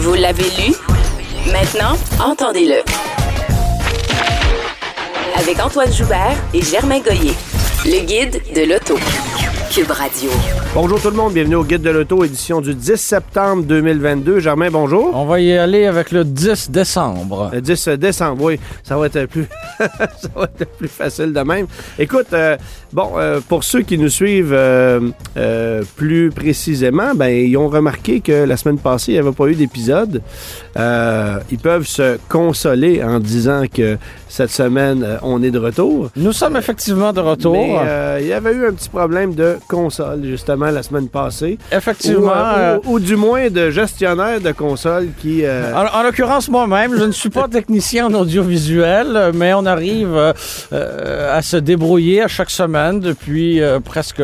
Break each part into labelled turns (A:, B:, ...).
A: Vous l'avez lu? Maintenant, entendez-le. Avec Antoine Joubert et Germain Goyer. Le guide de l'auto. Cube Radio.
B: Bonjour tout le monde, bienvenue au Guide de l'Auto, édition du 10 septembre 2022. Germain, bonjour.
C: On va y aller avec le 10 décembre.
B: Le 10 décembre, oui, ça va être plus, ça va être plus facile de même. Écoute, euh, bon, euh, pour ceux qui nous suivent euh, euh, plus précisément, ben ils ont remarqué que la semaine passée, il n'y avait pas eu d'épisode. Euh, ils peuvent se consoler en disant que cette semaine, on est de retour.
C: Nous sommes effectivement de retour.
B: Mais euh, il y avait eu un petit problème de console, justement, la semaine passée.
C: effectivement.
B: Ou, euh,
C: euh,
B: ou- ou du moins de gestionnaire de console qui... euh,
C: en, en l'occurrence, moi-même, je ne suis pas technicien en audiovisuel, mais on arrive à se débrouiller à chaque semaine depuis presque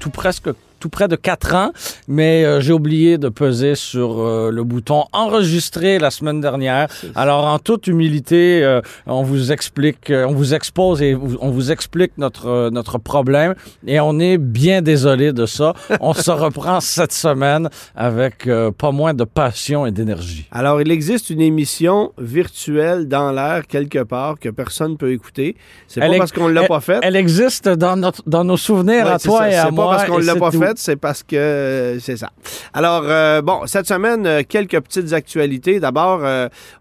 C: tout presque tout près de quatre ans, mais euh, j'ai oublié de peser sur euh, le bouton enregistrer la semaine dernière. Alors, en toute humilité, euh, on vous explique, on vous expose et on vous explique notre notre problème et on est bien désolé de ça. On se reprend cette semaine avec pas moins de passion et d'énergie.
B: Alors, il existe une émission virtuelle dans l'air quelque part que personne peut écouter. C'est pas
C: est-
B: parce qu'on l'a pas faite.
C: Elle existe dans notre dans nos souvenirs
B: Ouais,
C: à
B: c'est
C: toi
B: ça.
C: et à
B: C'est
C: moi.
B: pas parce qu'on l'a
C: c'est
B: pas
C: tout.
B: C'est parce que euh, c'est ça. Alors, euh, bon, cette semaine, euh, quelques petites actualités. D'abord,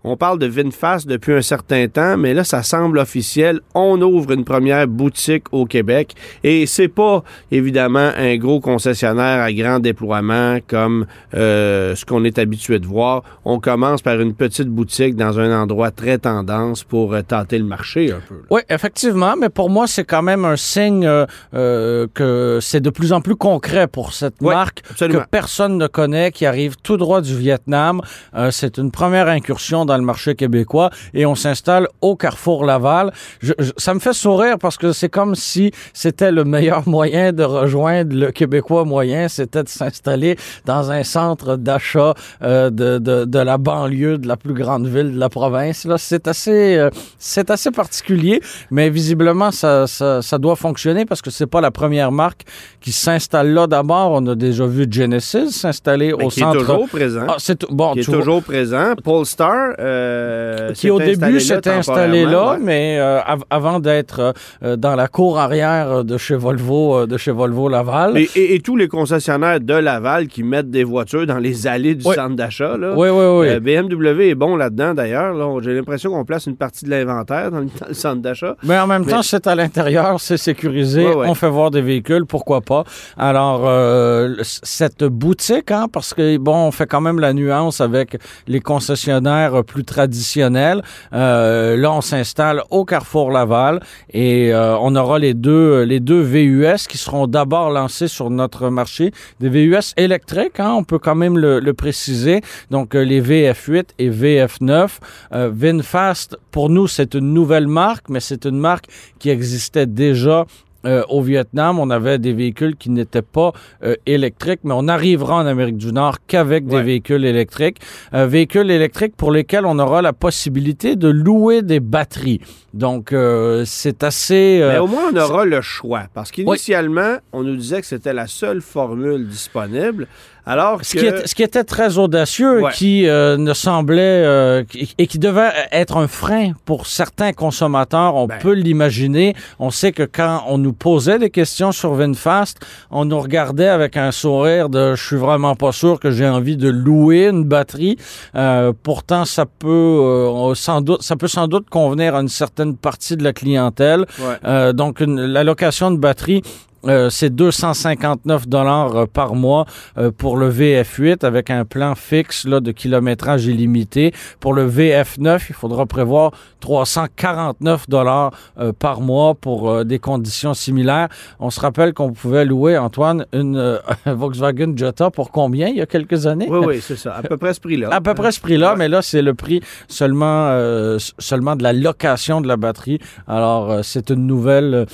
B: on parle de VinFast depuis un certain temps, mais là, ça semble officiel. On ouvre une première boutique au Québec et c'est pas, évidemment, un gros concessionnaire à grand déploiement comme ce qu'on est habitué de voir. On commence par une petite boutique dans un endroit très tendance pour tâter le marché un peu.
C: Oui, effectivement, mais pour moi, c'est quand même un signe que c'est de plus en plus concret pour cette marque
B: absolument.
C: que personne ne connaît, qui arrive tout droit du Vietnam. Euh, c'est une première incursion dans le marché québécois et on s'installe au Carrefour Laval. Je- je- ça me fait sourire parce que c'est comme si c'était le meilleur moyen de rejoindre le Québécois moyen, c'était de s'installer dans un centre d'achat euh, de, de, de la banlieue de la plus grande ville de la province. Là, c'est assez, euh, c'est assez particulier, mais visiblement ça, ça, ça doit fonctionner parce que c'est pas la première marque qui s'installe là. D'abord, on a déjà vu Genesis s'installer
B: Mais
C: au
B: qui
C: centre.
B: est toujours présent.
C: Ah, c'est bon,
B: qui est
C: vois-
B: toujours présent. Polestar, euh,
C: qui au
B: s'est
C: début
B: là
C: installé là,
B: ouais.
C: mais euh, av- avant d'être euh, dans la cour arrière de chez Volvo, euh, de chez Volvo Laval.
B: Et, et- et tous les concessionnaires de Laval qui mettent des voitures dans les allées du
C: Oui.
B: centre d'achat.
C: Oui, oui, oui.
B: Euh, BMW est bon là-dedans d'ailleurs. Là. J'ai l'impression qu'on place une partie de l'inventaire dans, le dans le centre d'achat.
C: Mais en même
B: Mais-
C: temps, c'est à l'intérieur, c'est sécurisé,
B: Ouais, ouais.
C: on fait voir des véhicules, pourquoi pas. Alors, euh, cette boutique, hein, parce que, bon, on fait quand même la nuance avec les concessionnaires euh, plus traditionnels. Euh, là, on s'installe au Carrefour Laval et on aura les deux, les deux VUS qui seront d'abord lancés sur notre marché. Des VUS électriques, hein, on peut quand même le, le préciser. Donc, les VF8 et VF9. Euh, VinFast, pour nous, c'est une nouvelle marque, mais c'est une marque qui existait déjà euh, au Vietnam, on avait des véhicules qui n'étaient pas euh, électriques, mais on arrivera en Amérique du Nord qu'avec des véhicules électriques. Euh, véhicules électriques pour lesquels on aura la possibilité de louer des batteries. Donc, euh, c'est assez... euh,
B: Mais au moins, on aura le choix. Parce qu'initialement, on nous disait que c'était la seule formule disponible. Alors
C: Ce qui, est- ce qui était très audacieux,
B: Ouais.
C: qui euh, ne semblait euh, et qui devait être un frein pour certains consommateurs, on
B: Ben.
C: peut l'imaginer. On sait que quand on nous posait des questions sur VinFast, on nous regardait avec un sourire de "je suis vraiment pas sûr que j'ai envie de louer une batterie". Euh, pourtant, ça peut euh, sans doute, ça peut sans doute convenir à une certaine partie de la clientèle.
B: Ouais.
C: Euh, donc, une- la location de batterie euh, c'est 259 dollars euh, par mois euh, pour le VF8 avec un plan fixe là, de kilométrage illimité. Pour le VF9, il faudra prévoir 349 dollars par mois pour des conditions similaires. On se rappelle qu'on pouvait louer, Antoine, une Volkswagen Jetta pour combien il y a quelques années?
B: Oui, oui, c'est ça. À peu près ce prix-là.
C: À peu près ce prix-là, mais là, c'est le prix seulement, seulement de la location de la batterie. Alors, c'est une nouvelle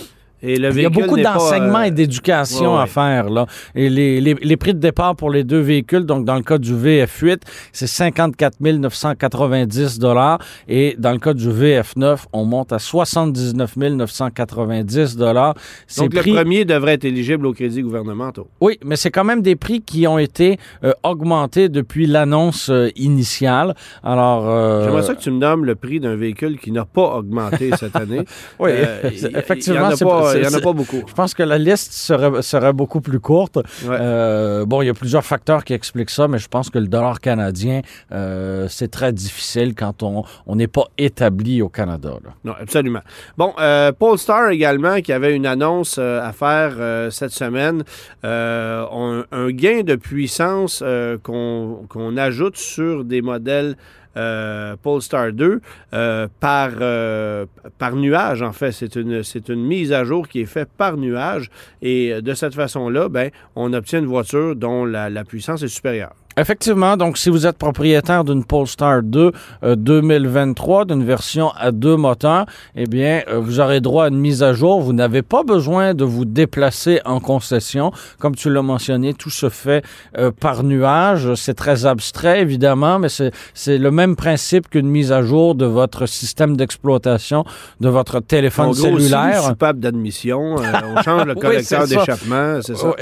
C: il y a beaucoup d'enseignement et euh, d'éducation à faire. Là. Et les, les, les, prix de départ pour les deux véhicules, donc dans le cas du VF8, c'est 54 990 et dans le cas du VF9, on monte à 79 990 Donc
B: le premier devrait être éligible au crédit gouvernemental.
C: Oui, mais c'est quand même des prix qui ont été euh, augmentés depuis l'annonce euh, initiale. Alors,
B: J'aimerais ça que tu me nommes le prix d'un véhicule qui n'a pas augmenté cette année.
C: oui, effectivement, c'est pas
B: il n'y en a pas beaucoup.
C: Je pense que la liste serait, serait beaucoup plus courte. Euh, bon, il y a plusieurs facteurs qui expliquent ça, mais je pense que le dollar canadien, euh, c'est très difficile quand on n'est pas établi au Canada.
B: Non, absolument. Bon, euh, Polestar également, qui avait une annonce à faire cette semaine, un, gain de puissance qu'on ajoute sur des modèles euh, Polestar 2 euh, par, euh, par nuage, en fait. C'est une, c'est une mise à jour qui est faite par nuage. Et de cette façon-là, ben, on obtient une voiture dont la puissance est supérieure.
C: Effectivement, donc si vous êtes propriétaire d'une Polestar 2 2023, euh, d'une version à deux moteurs, eh bien, euh, vous aurez droit à une mise à jour. Vous n'avez pas besoin de vous déplacer en concession. Comme tu l'as mentionné, tout se fait euh, par nuage. C'est très abstrait, évidemment, mais c'est le même principe qu'une mise à jour de votre système d'exploitation de votre téléphone en gros, cellulaire.
B: Si vous d'admission, on change le collecteur d'échappement, c'est ça?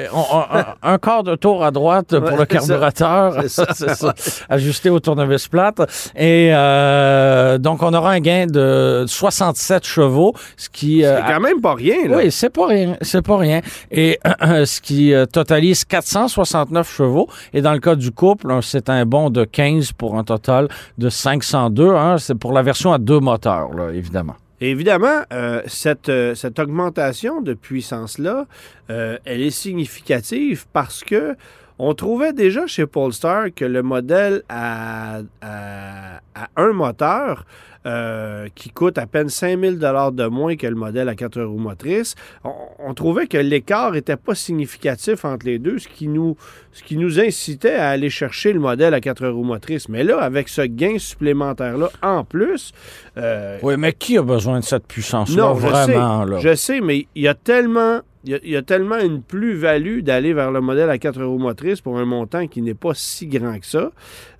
C: un, quart de tour à droite pour le carburateur. C'est ça. ajusté au tournevis plate. Et euh, donc, on aura un gain de 67 chevaux, ce qui...
B: Euh, c'est quand même pas rien, là.
C: Oui, c'est pas rien. C'est pas rien. Et ce qui euh, totalise 469 chevaux. Et dans le cas du couple, c'est un bond de 15 pour un total de 502. Hein. C'est pour la version à deux moteurs, là, évidemment.
B: évidemment, cette, cette, augmentation de puissance-là, elle est significative parce que on trouvait déjà chez Polestar que le modèle à, un moteur euh, qui coûte à peine 5000 dollars de moins que le modèle à quatre roues motrices, on, trouvait que l'écart n'était pas significatif entre les deux, ce qui, nous, ce qui nous incitait à aller chercher le modèle à quatre roues motrices. Mais là, avec ce gain supplémentaire-là en plus...
C: Euh, oui, mais qui a besoin de cette puissance-là, vraiment?
B: Je sais, mais il y a tellement il y, a, tellement une plus-value d'aller vers le modèle à quatre roues motrices pour un montant qui n'est pas si grand que ça,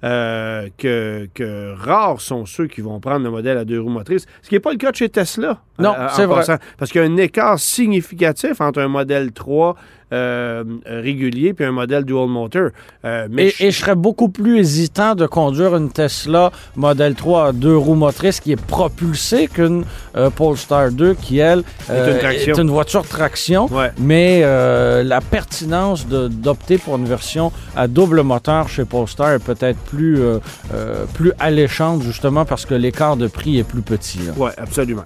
B: euh, que, rares sont ceux qui vont prendre le modèle à deux roues motrices, ce qui n'est pas le cas de chez Tesla.
C: Non, euh, c'est vrai.
B: parce qu'il y a un écart significatif entre un modèle 3 euh, régulier puis un modèle dual motor.
C: mais et, je... serais beaucoup plus hésitant de conduire une Tesla Model 3 à deux roues motrices qui est propulsée qu'une Polestar 2 qui, elle, est, une, voiture traction. Mais la pertinence d'opter pour une version à double moteur chez Polestar est peut-être plus, euh, euh, plus alléchante, justement, parce que l'écart de prix est plus petit.
B: Oui, absolument.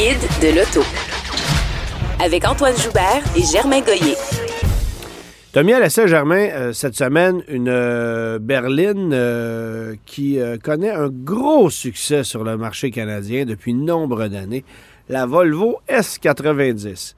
A: Guide de l'auto. Avec Antoine Joubert et Germain Goyer.
B: Mis à l'essai, Germain, euh, cette semaine, une euh, berline euh, qui connaît un gros succès sur le marché canadien depuis nombre d'années, la Volvo S90.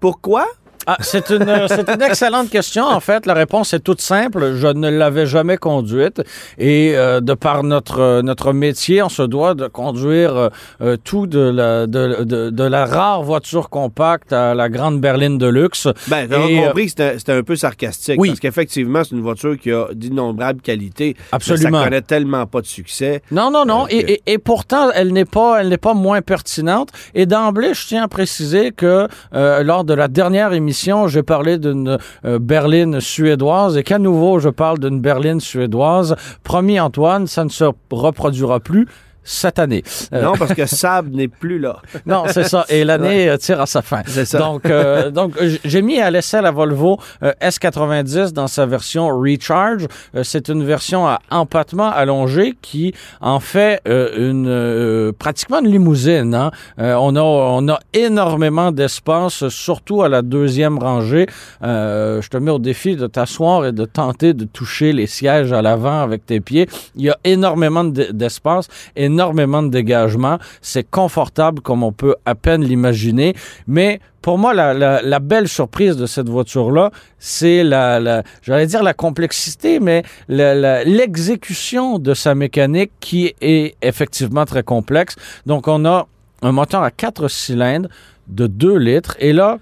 B: Pourquoi?
C: Ah, c'est une, euh, c'est une excellente question. En fait, la réponse est toute simple. Je ne l'avais jamais conduite. Et euh, de par notre, euh, notre métier, on se doit de conduire euh, tout de la, de, de, de la rare voiture compacte à la grande berline de luxe.
B: Ben, t'as
C: Et, euh,
B: compris que c'était un peu sarcastique.
C: Oui.
B: Parce qu'effectivement, c'est une voiture qui a d'innombrables qualités. mais
C: Absolument.
B: ça connaît tellement pas de succès.
C: Non, non, non. Et, et- et pourtant, elle n'est pas, elle n'est pas moins pertinente. Et d'emblée, je tiens à préciser que lors de la dernière émission, j'ai parlé d'une euh, berline suédoise et qu'à nouveau, je parle d'une berline suédoise. Promis, Antoine, ça ne se reproduira plus cette année. Euh,
B: Non, parce que Saab n'est plus là.
C: non, c'est ça. Et l'année euh, tire à sa fin.
B: C'est ça.
C: Donc, euh, donc j'ai mis à l'essai la Volvo euh, S90 dans sa version Recharge. C'est une version à empattement allongé qui en fait une pratiquement une limousine. hein. On a on a énormément d'espace, surtout à la deuxième rangée. Je te mets au défi de t'asseoir et de tenter de toucher les sièges à l'avant avec tes pieds. Il y a énormément de- d'espace, énormément de dégagement. C'est confortable comme on peut à peine l'imaginer. Mais pour moi, la, belle surprise de cette voiture-là, c'est la, la j'allais dire la complexité, mais l'exécution de sa mécanique qui est effectivement très complexe. Donc, on a un moteur à quatre cylindres de 2 litres. Et là,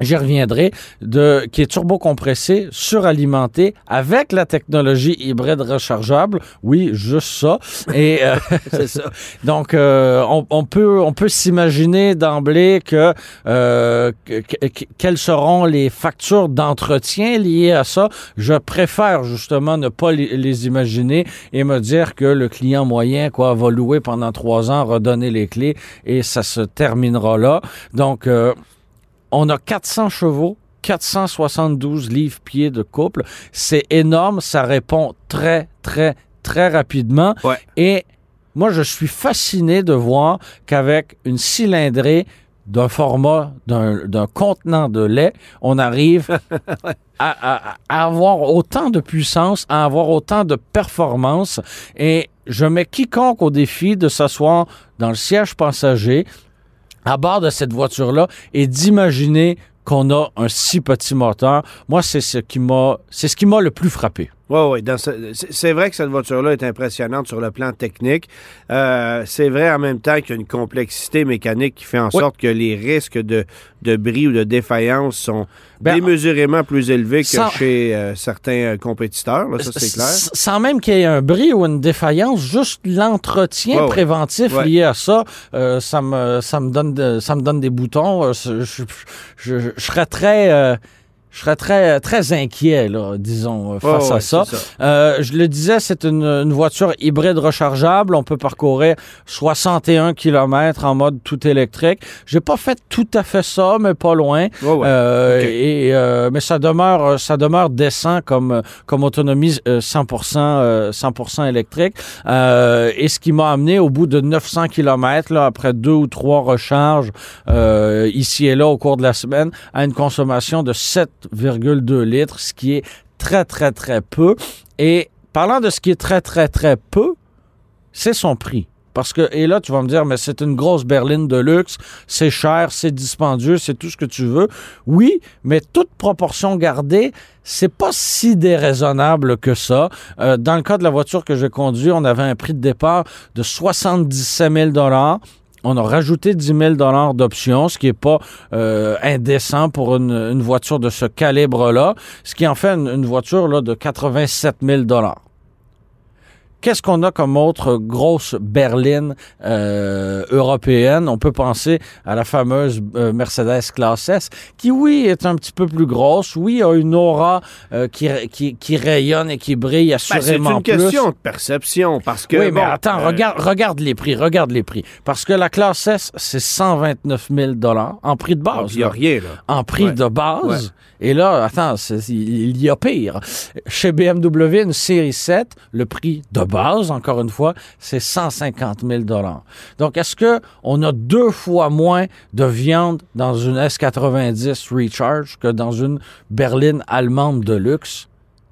C: J'y reviendrai, de, qui est turbocompressé, suralimenté, avec la technologie hybride rechargeable. Oui, juste ça. Et euh,
B: ça.
C: donc, euh, on, peut, on peut s'imaginer d'emblée que, euh, que- que- quelles seront les factures d'entretien liées à ça. Je préfère justement ne pas les, les imaginer et me dire que le client moyen quoi va louer pendant trois ans, redonner les clés et ça se terminera là. Donc, euh, on a 400 chevaux. 472 livres-pieds de couple. C'est énorme. Ça répond très, très, très rapidement.
B: Ouais.
C: Et moi, je suis fasciné de voir qu'avec une cylindrée d'un format, d'un d'un contenant de lait, on arrive à, à- à avoir autant de puissance, à avoir autant de performance. Et je mets quiconque au défi de s'asseoir dans le siège passager à bord de cette voiture-là et d'imaginer qu'on a un si petit moteur. Moi, c'est ce qui m'a, c'est ce qui m'a le plus frappé.
B: Oui, oui. C'est vrai que cette voiture-là est impressionnante sur le plan technique. Euh, c'est vrai en même temps qu'il y a une complexité mécanique qui fait en
C: Oui.
B: sorte que les risques de, de bris ou de défaillance sont
C: Ben,
B: démesurément plus élevés que
C: sans-
B: chez euh, certains euh, compétiteurs. là, ça, c'est clair.
C: Sans même qu'il y ait un bris ou une défaillance, juste l'entretien préventif lié à ça, euh, ça me ça me donne de- ça me donne des boutons. Je, je, je- je serais très euh, je serais très très inquiet là, disons euh, face à
B: ouais,
C: ça. Euh, je le disais, c'est une, une voiture hybride rechargeable. On peut parcourir 61 km en mode tout électrique. J'ai pas fait tout à fait ça, mais pas loin.
B: Ouais, ouais.
C: Euh, et, euh, mais ça demeure, ça demeure décent comme, comme autonomie euh, 100%, euh, 100% électrique. Euh, et ce qui m'a amené au bout de 900 km, là, après deux ou trois recharges euh, ici et là au cours de la semaine, à une consommation de 7,2 litres, ce qui est très, très, très peu. Et parlant de ce qui est très, très, très peu, c'est son prix. Parce que, et là, tu vas me dire, mais c'est une grosse berline de luxe, c'est cher, c'est dispendieux, c'est tout ce que tu veux. Oui, mais toute proportion gardée, c'est pas si déraisonnable que ça. Euh, dans le cas de la voiture que j'ai conduite, on avait un prix de départ de 77 000 on a rajouté 10 000 d'options, ce qui n'est pas euh, indécent pour une, une voiture de ce calibre-là, ce qui en fait une, une voiture là, de 87 000 Qu'est-ce qu'on a comme autre grosse berline euh, européenne? On peut penser à la fameuse euh, Mercedes Classe S, qui, oui, est un petit peu plus grosse. Oui, a une aura euh, qui, qui, qui rayonne et qui brille
B: Ben, c'est
C: assurément
B: une
C: plus.
B: question de perception parce que.
C: oui, mais attends,
B: euh,
C: regarde, regarde les prix, regarde les prix. Parce que la classe S, c'est 129 000 en prix de base.
B: Il n'y a rien, là.
C: En prix
B: Ouais.
C: de base.
B: Ouais.
C: Et là, attends, il y a pire. Chez BMW, une série 7, le prix de base, encore une fois, c'est 150 000 Donc, est-ce que on a deux fois moins de viande dans une S90 Recharge que dans une berline allemande de luxe?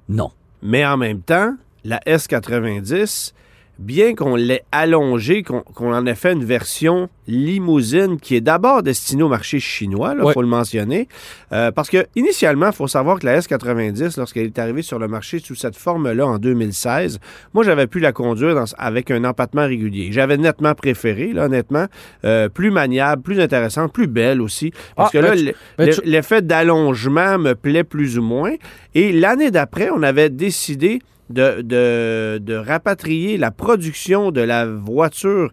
C: Non.
B: Mais en même temps, la S90, bien qu'on l'ait allongé, qu'on en ait fait une version limousine qui est d'abord destinée au marché chinois, il
C: Ouais.
B: faut le mentionner, euh, parce que initialement, il faut savoir que la S90, lorsqu'elle est arrivée sur le marché sous cette forme-là en 2016, moi, j'avais pu la conduire dans- avec un empattement régulier. J'avais nettement préféré, là, honnêtement, euh, plus maniable, plus intéressante, plus belle aussi, parce
C: Ah,
B: que là,
C: tu- mais
B: le-
C: tu-
B: l'effet d'allongement me plaît plus ou moins. Et l'année d'après, on avait décidé de, de- de rapatrier la production de la voiture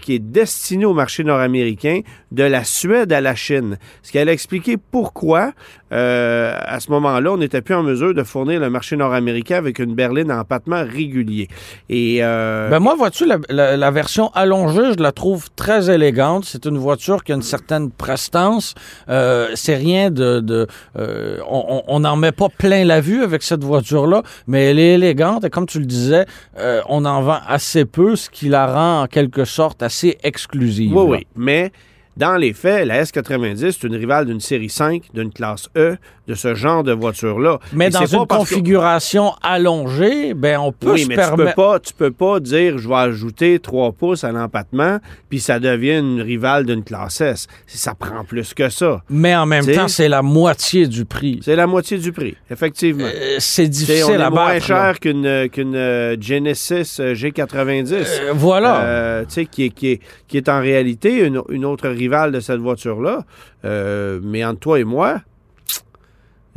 B: qui est destinée au marché nord-américain de la Suède à la Chine. Ce qui allait expliquer pourquoi, euh, à ce moment-là, on n'était plus en mesure de fournir le marché nord-américain avec une berline en empattement régulier. Et euh,
C: Ben moi, vois-tu, la, version allongée, je la trouve très élégante. C'est une voiture qui a une certaine prestance. Euh, c'est rien de... de euh, on- n'en met pas plein la vue avec cette voiture-là, mais elle est élégante. Et comme tu le disais, euh, on en vend assez peu, ce qui la rend en quelque sorte assez exclusive.
B: Oui,
C: là.
B: oui. Mais dans les faits, la S90, c'est une rivale d'une série 5, d'une classe E, de ce genre de voiture-là.
C: Mais
B: Et
C: dans une
B: que-
C: configuration allongée, ben on peut
B: Oui,
C: se
B: mais tu peux, pas, tu peux pas dire je vais ajouter 3 pouces à l'empattement, puis ça devient une rivale d'une classe S. Ça prend plus que ça.
C: Mais en même
B: T'sais-
C: temps, c'est la moitié du prix.
B: C'est la moitié du prix, effectivement.
C: Euh, c'est
B: on
C: difficile
B: est
C: à
B: moins
C: battre. là.
B: cher qu'une euh, euh, Genesis euh, G90.
C: Euh, voilà.
B: Euh, tu sais, qui est, qui, est, qui est en réalité une, une autre rivale de cette voiture-là. Euh, mais entre toi et moi,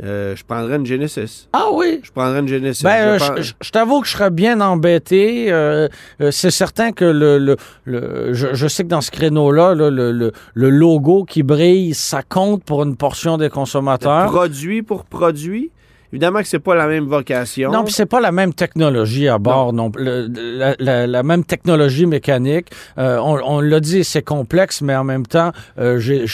B: euh, je prendrais une Genesis.
C: Ah oui?
B: Je prendrais une Genesis.
C: Ben, euh,
B: Je
C: je t'avoue que je serais bien embêté. Euh, euh, c'est certain que le, le, le- je, je sais que dans ce créneau-là, là, le, le, le logo qui brille, ça compte pour une portion des consommateurs.
B: Produit pour produit. Évidemment que c'est pas la même vocation.
C: Non, puis c'est pas la même technologie à bord, non. Le- la, la- la même technologie mécanique. Euh, on on l'a dit, c'est complexe, mais en même temps, euh, j'ai-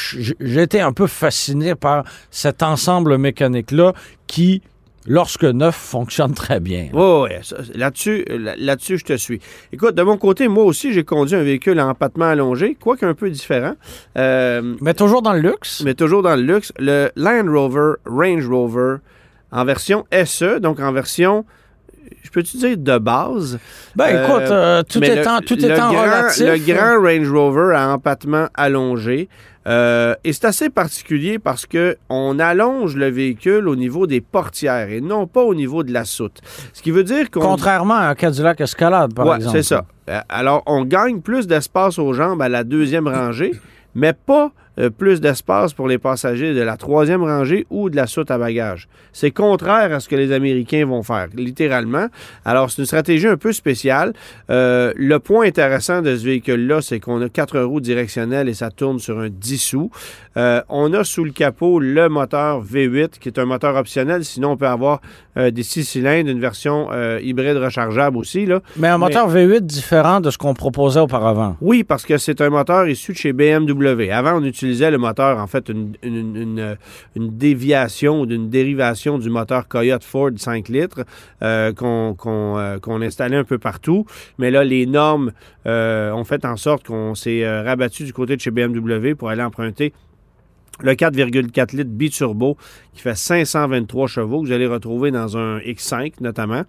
C: été un peu fasciné par cet ensemble mécanique-là qui, lorsque neuf, fonctionne très bien.
B: Oui, oui, là-dessus, là- là-dessus, je te suis. Écoute, de mon côté, moi aussi, j'ai conduit un véhicule à empattement allongé, quoique un peu différent, euh,
C: Mais toujours dans le luxe?
B: mais toujours dans le luxe. Le Land Rover Range Rover en version SE, donc en version, je peux-tu dire de base?
C: Ben
B: Euh,
C: écoute, euh, tout
B: Mais le-
C: étant, tout étant
B: grand,
C: relatif.
B: Le grand Range Rover à empattement allongé. euh, et c'est assez particulier parce que on allonge le véhicule au niveau des portières et non pas au niveau de la soute. Ce qui veut dire qu'on
C: Contrairement à un Cadillac Escalade, par
B: Ouais,
C: exemple.
B: c'est ça. Alors, on gagne plus d'espace aux jambes à la deuxième rangée, mais pas euh, plus d'espace pour les passagers de la troisième rangée ou de la soute à bagages. C'est contraire à ce que les Américains vont faire, littéralement. Alors, c'est une stratégie un peu spéciale. Euh, le point intéressant de ce véhicule-là, c'est qu'on a quatre roues directionnelles et ça tourne sur un 10 sous. Euh, on a sous le capot le moteur V8, qui est un moteur optionnel. Sinon, on peut avoir des six cylindres, une version hybride rechargeable aussi. Là.
C: Mais un moteur V8 différent de ce qu'on proposait auparavant.
B: Oui, parce que c'est un moteur issu de chez BMW. Avant, on utilisait le moteur, en fait, une, une, une, euh, une déviation ou d'une dérivation du moteur Coyote Ford 5 litres euh, euh, qu'on installait un peu partout. Mais là, les normes euh, ont fait en sorte qu'on s'est euh, rabattu du côté de chez BMW pour aller emprunter le 4,4 litres biturbo qui fait 523 chevaux que vous allez retrouver dans un X5 notamment.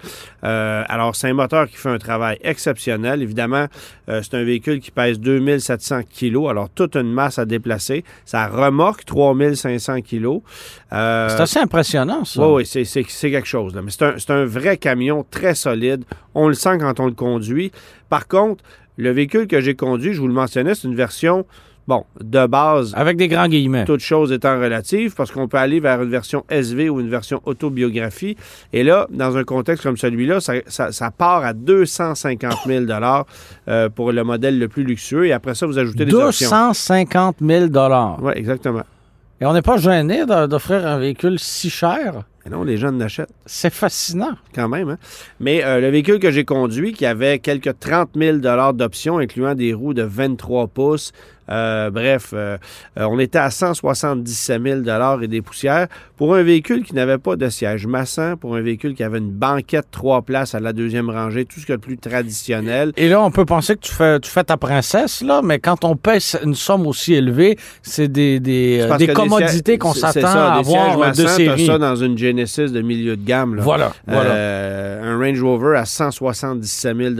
B: Euh, alors, c'est un moteur qui fait un travail exceptionnel. Évidemment, euh, c'est un véhicule qui pèse 2700 kilos, alors toute une masse à déplacer. Ça remorque 3500 kilos. Euh,
C: C'est assez impressionnant, ça.
B: oui, oui, c'est, quelque chose. Là. Mais c'est un, c'est un vrai camion très solide. On le sent quand on le conduit. Par contre, le véhicule que j'ai conduit, je vous le mentionnais, c'est une version, bon, de base,
C: Avec des grands guillemets.
B: toutes choses étant relatives, parce qu'on peut aller vers une version SV ou une version autobiographie. Et là, dans un contexte comme celui-là, ça, ça- ça part à 250 000 euh, pour le modèle le plus luxueux. Et après ça, vous ajoutez des options.
C: 250 000
B: Oui, exactement.
C: Et on n'est pas gêné d'offrir un véhicule si cher?
B: Non, les jeunes l'achètent.
C: C'est fascinant.
B: quand même. hein. Mais euh, le véhicule que j'ai conduit, qui avait quelques 30 000 d'options, incluant des roues de 23 pouces, Euh, bref, euh, euh, on était à 177 000 et des poussières pour un véhicule qui n'avait pas de siège massant, pour un véhicule qui avait une banquette trois places à la deuxième rangée, tout ce a de plus traditionnel.
C: Et là, on peut penser que tu fais, tu fais ta princesse, là, mais quand on paie une somme aussi élevée, c'est des, des,
B: que
C: commodités qu'on s'attend à
B: des
C: avoir de
B: massants, t'as
C: série.
B: ça dans une Genesis de milieu de gamme. là.
C: Voilà, voilà.
B: Euh, un Range Rover à 177 000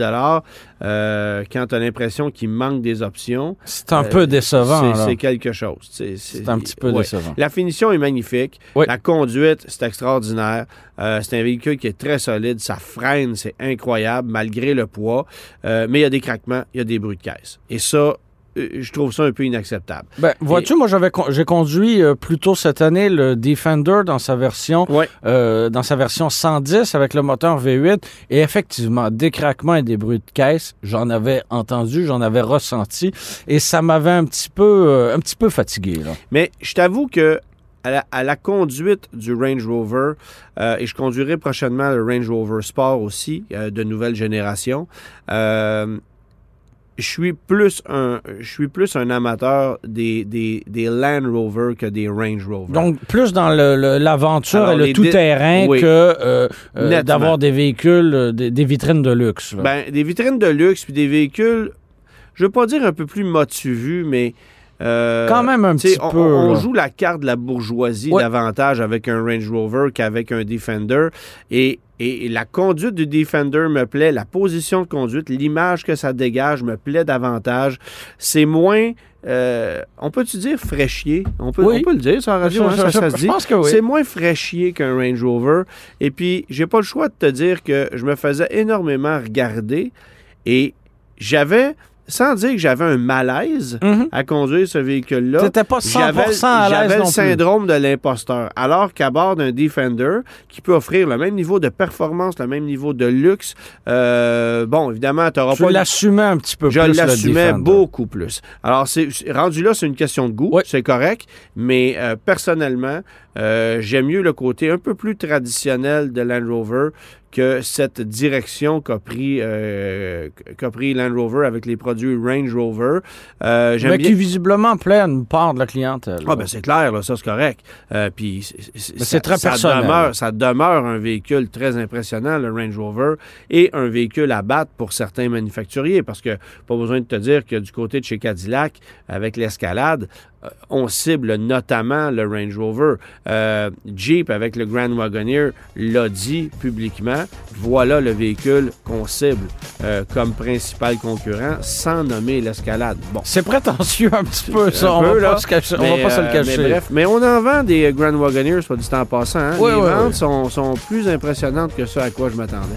B: euh, quand tu as l'impression qu'il manque des options.
C: C'est un
B: euh,
C: peu décevant.
B: C'est quelque chose. C'est
C: un petit peu
B: ouais.
C: décevant.
B: La finition est magnifique.
C: Oui.
B: La conduite, c'est extraordinaire. Euh, c'est un véhicule qui est très solide. Ça freine, c'est incroyable, malgré le poids. Euh, mais il y a des craquements, il y a des bruits de caisse. Et ça, euh, je trouve ça un peu inacceptable.
C: Ben, vois-tu, moi, j'avais con- j'ai conduit euh, plus tôt cette année le Defender dans sa version
B: Ouais.
C: euh, dans sa version 110 avec le moteur V8 et effectivement des craquements et des bruits de caisse, j'en avais entendu, j'en avais ressenti et ça m'avait un petit peu euh, un petit peu fatigué là.
B: Mais je t'avoue que à la, à la conduite du Range Rover, euh, et je conduirai prochainement le Range Rover Sport aussi, euh, de nouvelle génération, euh, je suis plus un je suis plus un amateur des, des, des Land Rover que des Range Rover.
C: Donc plus dans l'aventure et le tout terrain
B: oui.
C: que euh, euh, d'avoir des véhicules euh, des, des vitrines de luxe. là.
B: Ben, des vitrines de luxe puis des véhicules, je veux pas dire un peu plus motu vu, mais euh,
C: Quand même un petit
B: on,
C: peu,
B: on
C: là.
B: joue la carte de la bourgeoisie
C: Ouais.
B: davantage avec un Range Rover qu'avec un Defender. Et, et la conduite du Defender me plaît, la position de conduite, l'image que ça dégage me plaît davantage. C'est moins, euh, on peut-tu dire fraîchier? On peut,
C: Oui.
B: on peut le dire, ça, en radio,
C: Je-
B: hein,
C: je-
B: ça,
C: je-
B: ça se dit.
C: oui.
B: C'est moins fraîchier qu'un Range Rover. Et puis, j'ai pas le choix de te dire que je me faisais énormément regarder et j'avais, sans dire que j'avais un malaise
C: Mhm.
B: à conduire ce véhicule-là,
C: T'étais pas
B: j'avais
C: 100% à l'aise
B: j'avais le syndrome de l'imposteur. Alors qu'à bord d'un Defender, qui peut offrir le même niveau de performance, le même niveau de luxe, euh, bon, évidemment, tu n'auras pas...
C: l'assumais un petit peu
B: Je
C: plus. le
B: l'assumais beaucoup plus. Alors, c'est- rendu là, c'est une question de goût,
C: Oui.
B: c'est correct, mais euh, personnellement, euh, j'aime mieux le côté un peu plus traditionnel de Land Rover que cette direction qu'a pris, euh, qu'a pris Land Rover avec les produits Range Rover. Euh,
C: Mais
B: bien...
C: qui visiblement plaît à une part de la clientèle.
B: Ah ben c'est clair, là, ça c'est correct. Euh, Puis c'est- c'est
C: Mais c'est
B: ça-
C: très
B: ça
C: personnel.
B: Demeure, ça demeure un véhicule très impressionnant, le Range Rover, et un véhicule à battre pour certains manufacturiers, parce que pas besoin de te dire que du côté de chez Cadillac, avec l'escalade, euh, on cible notamment le Range Rover. Euh, Jeep, avec le Grand Wagoneer, l'a dit publiquement. Voilà le véhicule qu'on cible euh, comme principal concurrent, sans nommer l'escalade. Bon.
C: C'est prétentieux un petit peu, ça.
B: Un
C: on
B: peu,
C: va pas, se cacher, on
B: Mais,
C: va pas se le
B: euh,
C: cacher.
B: Mais bref, mais on en vend des euh, Grand Wagoneers, soit dit en passant. hein.
C: Oui,
B: Les
C: oui,
B: ventes
C: oui.
B: Sont, sont plus impressionnantes que ce à quoi je m'attendais.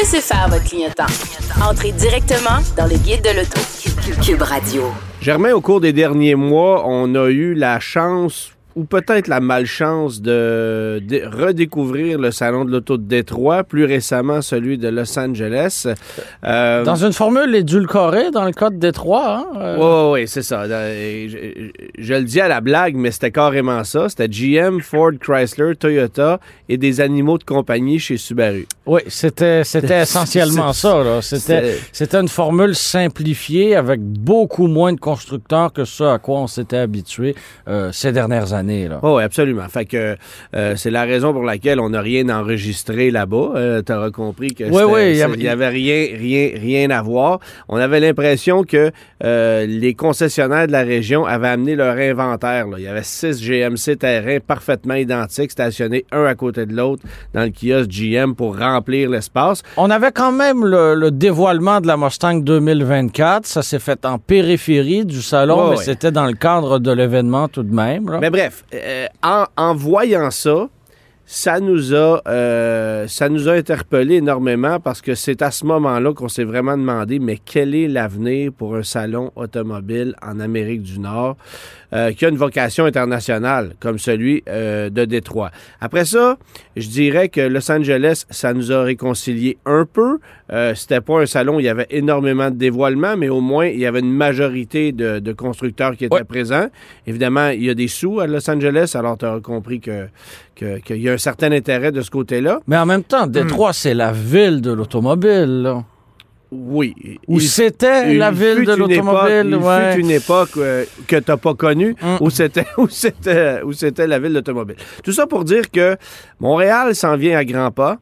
A: Laissez faire votre clientèle. Entrez directement dans le guide de l'auto. Cube Radio.
B: Germain, au cours des derniers mois, on a eu la chance ou peut-être la malchance de, de redécouvrir le salon de l'auto de Détroit, plus récemment celui de Los Angeles. Euh,
C: Dans une formule édulcorée, dans le cas de Détroit, hein, euh,
B: Oui, oui, oui, c'est ça. Je, je- je le dis à la blague, mais c'était carrément ça. C'était GM, Ford, Chrysler, Toyota et des animaux de compagnie chez Subaru.
C: oui, c'était, essentiellement ça. c'était une formule simplifiée avec beaucoup moins de constructeurs que ce à quoi on s'était habitué euh, ces dernières années. Là.
B: Oui, absolument. Fait que euh, c'est la raison pour laquelle on n'a rien enregistré là-bas. tu auras compris que
C: Oui, oui, il y
B: ça-
C: avait-
B: rien, rien, rien à voir. On avait l'impression que euh, les concessionnaires de la région avaient amené leur inventaire. là. Il y avait six GMC terrains parfaitement identiques, stationnés un à côté de l'autre dans le kiosque GM pour remplir l'espace.
C: On avait quand même le, le dévoilement de la Mustang 2024. Ça s'est fait en périphérie du salon, mais c'était dans le cadre de l'événement tout de même. là.
B: Mais bref, euh, en, en voyant ça, ça nous a euh, ça nous a interpellé énormément parce que c'est à ce moment-là qu'on s'est vraiment demandé mais quel est l'avenir pour un salon automobile en Amérique du Nord euh, qui a une vocation internationale comme celui euh, de Détroit? Après ça, je dirais que Los Angeles, ça nous a réconcilié un peu. Euh, C'était pas un salon où il y avait énormément de dévoilements, mais au moins il y avait une majorité de, de constructeurs qui étaient
C: Ouais.
B: présents. Évidemment, il y a des sous à Los Angeles, alors tu as compris que que- qu'il y a un certain intérêt de ce côté-là.
C: Mais en même temps,
B: Hmm.
C: Détroit, c'est la ville de l'automobile.
B: Oui.
C: Ou c'était la ville de l'automobile. ouais.
B: Il fut une époque euh, que tu n'as pas connue
C: Mm.
B: où c'était où c'était où c'était la ville d'automobile. Tout ça pour dire que Montréal s'en vient à grands pas.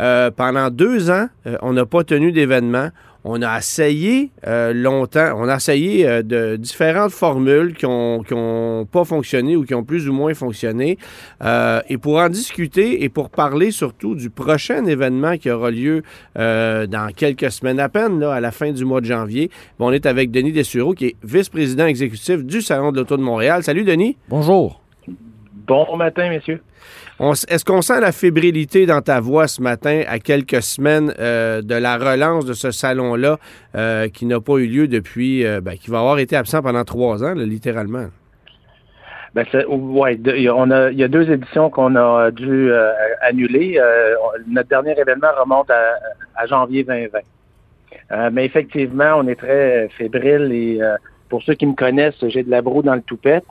B: Euh, pendant deux ans, euh, on n'a pas tenu d'événement. On a essayé euh, longtemps, on a essayé euh, de différentes formules qui n'ont pas fonctionné ou qui ont plus ou moins fonctionné. Euh, et pour en discuter et pour parler surtout du prochain événement qui aura lieu euh, dans quelques semaines à peine, là, à la fin du mois de janvier, bon, on est avec Denis Dessureau, qui est vice-président exécutif du Salon de l'Auto de Montréal. Salut, Denis.
C: Bonjour.
D: Bon matin, messieurs.
B: Est-ce qu'on sent la fébrilité dans ta voix ce matin à quelques semaines euh, de la relance de ce salon-là euh, qui n'a pas eu lieu depuis, euh, ben, qui va avoir été absent pendant trois ans, littéralement?
D: Ben, il a- il y a deux éditions qu'on a dû annuler. Notre dernier événement remonte à, à janvier 2020. Euh, mais effectivement, on est très fébrile et pour ceux qui me connaissent, j'ai de la broue dans le toupette.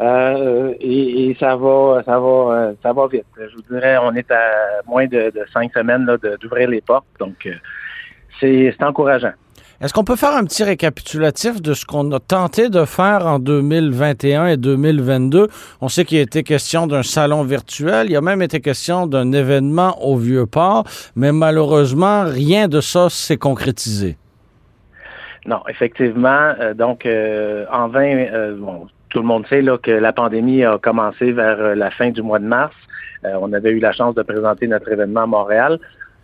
D: Euh, et, et ça va, ça va, euh, ça va vite. Je vous dirais, on est à moins de, de cinq semaines d'ouvrir les portes, donc euh, c'est encourageant.
C: Est-ce qu'on peut faire un petit récapitulatif de ce qu'on a tenté de faire en 2021 et 2022? On sait qu'il a été question d'un salon virtuel, il a même été question d'un événement au Vieux-Port, mais malheureusement, rien de ça s'est concrétisé.
D: Non, effectivement. euh, donc, euh, en 20, euh, bon, tout le monde sait là, que la pandémie a commencé vers euh, la fin du mois de mars. Euh, on avait eu la chance de présenter notre événement à Montréal.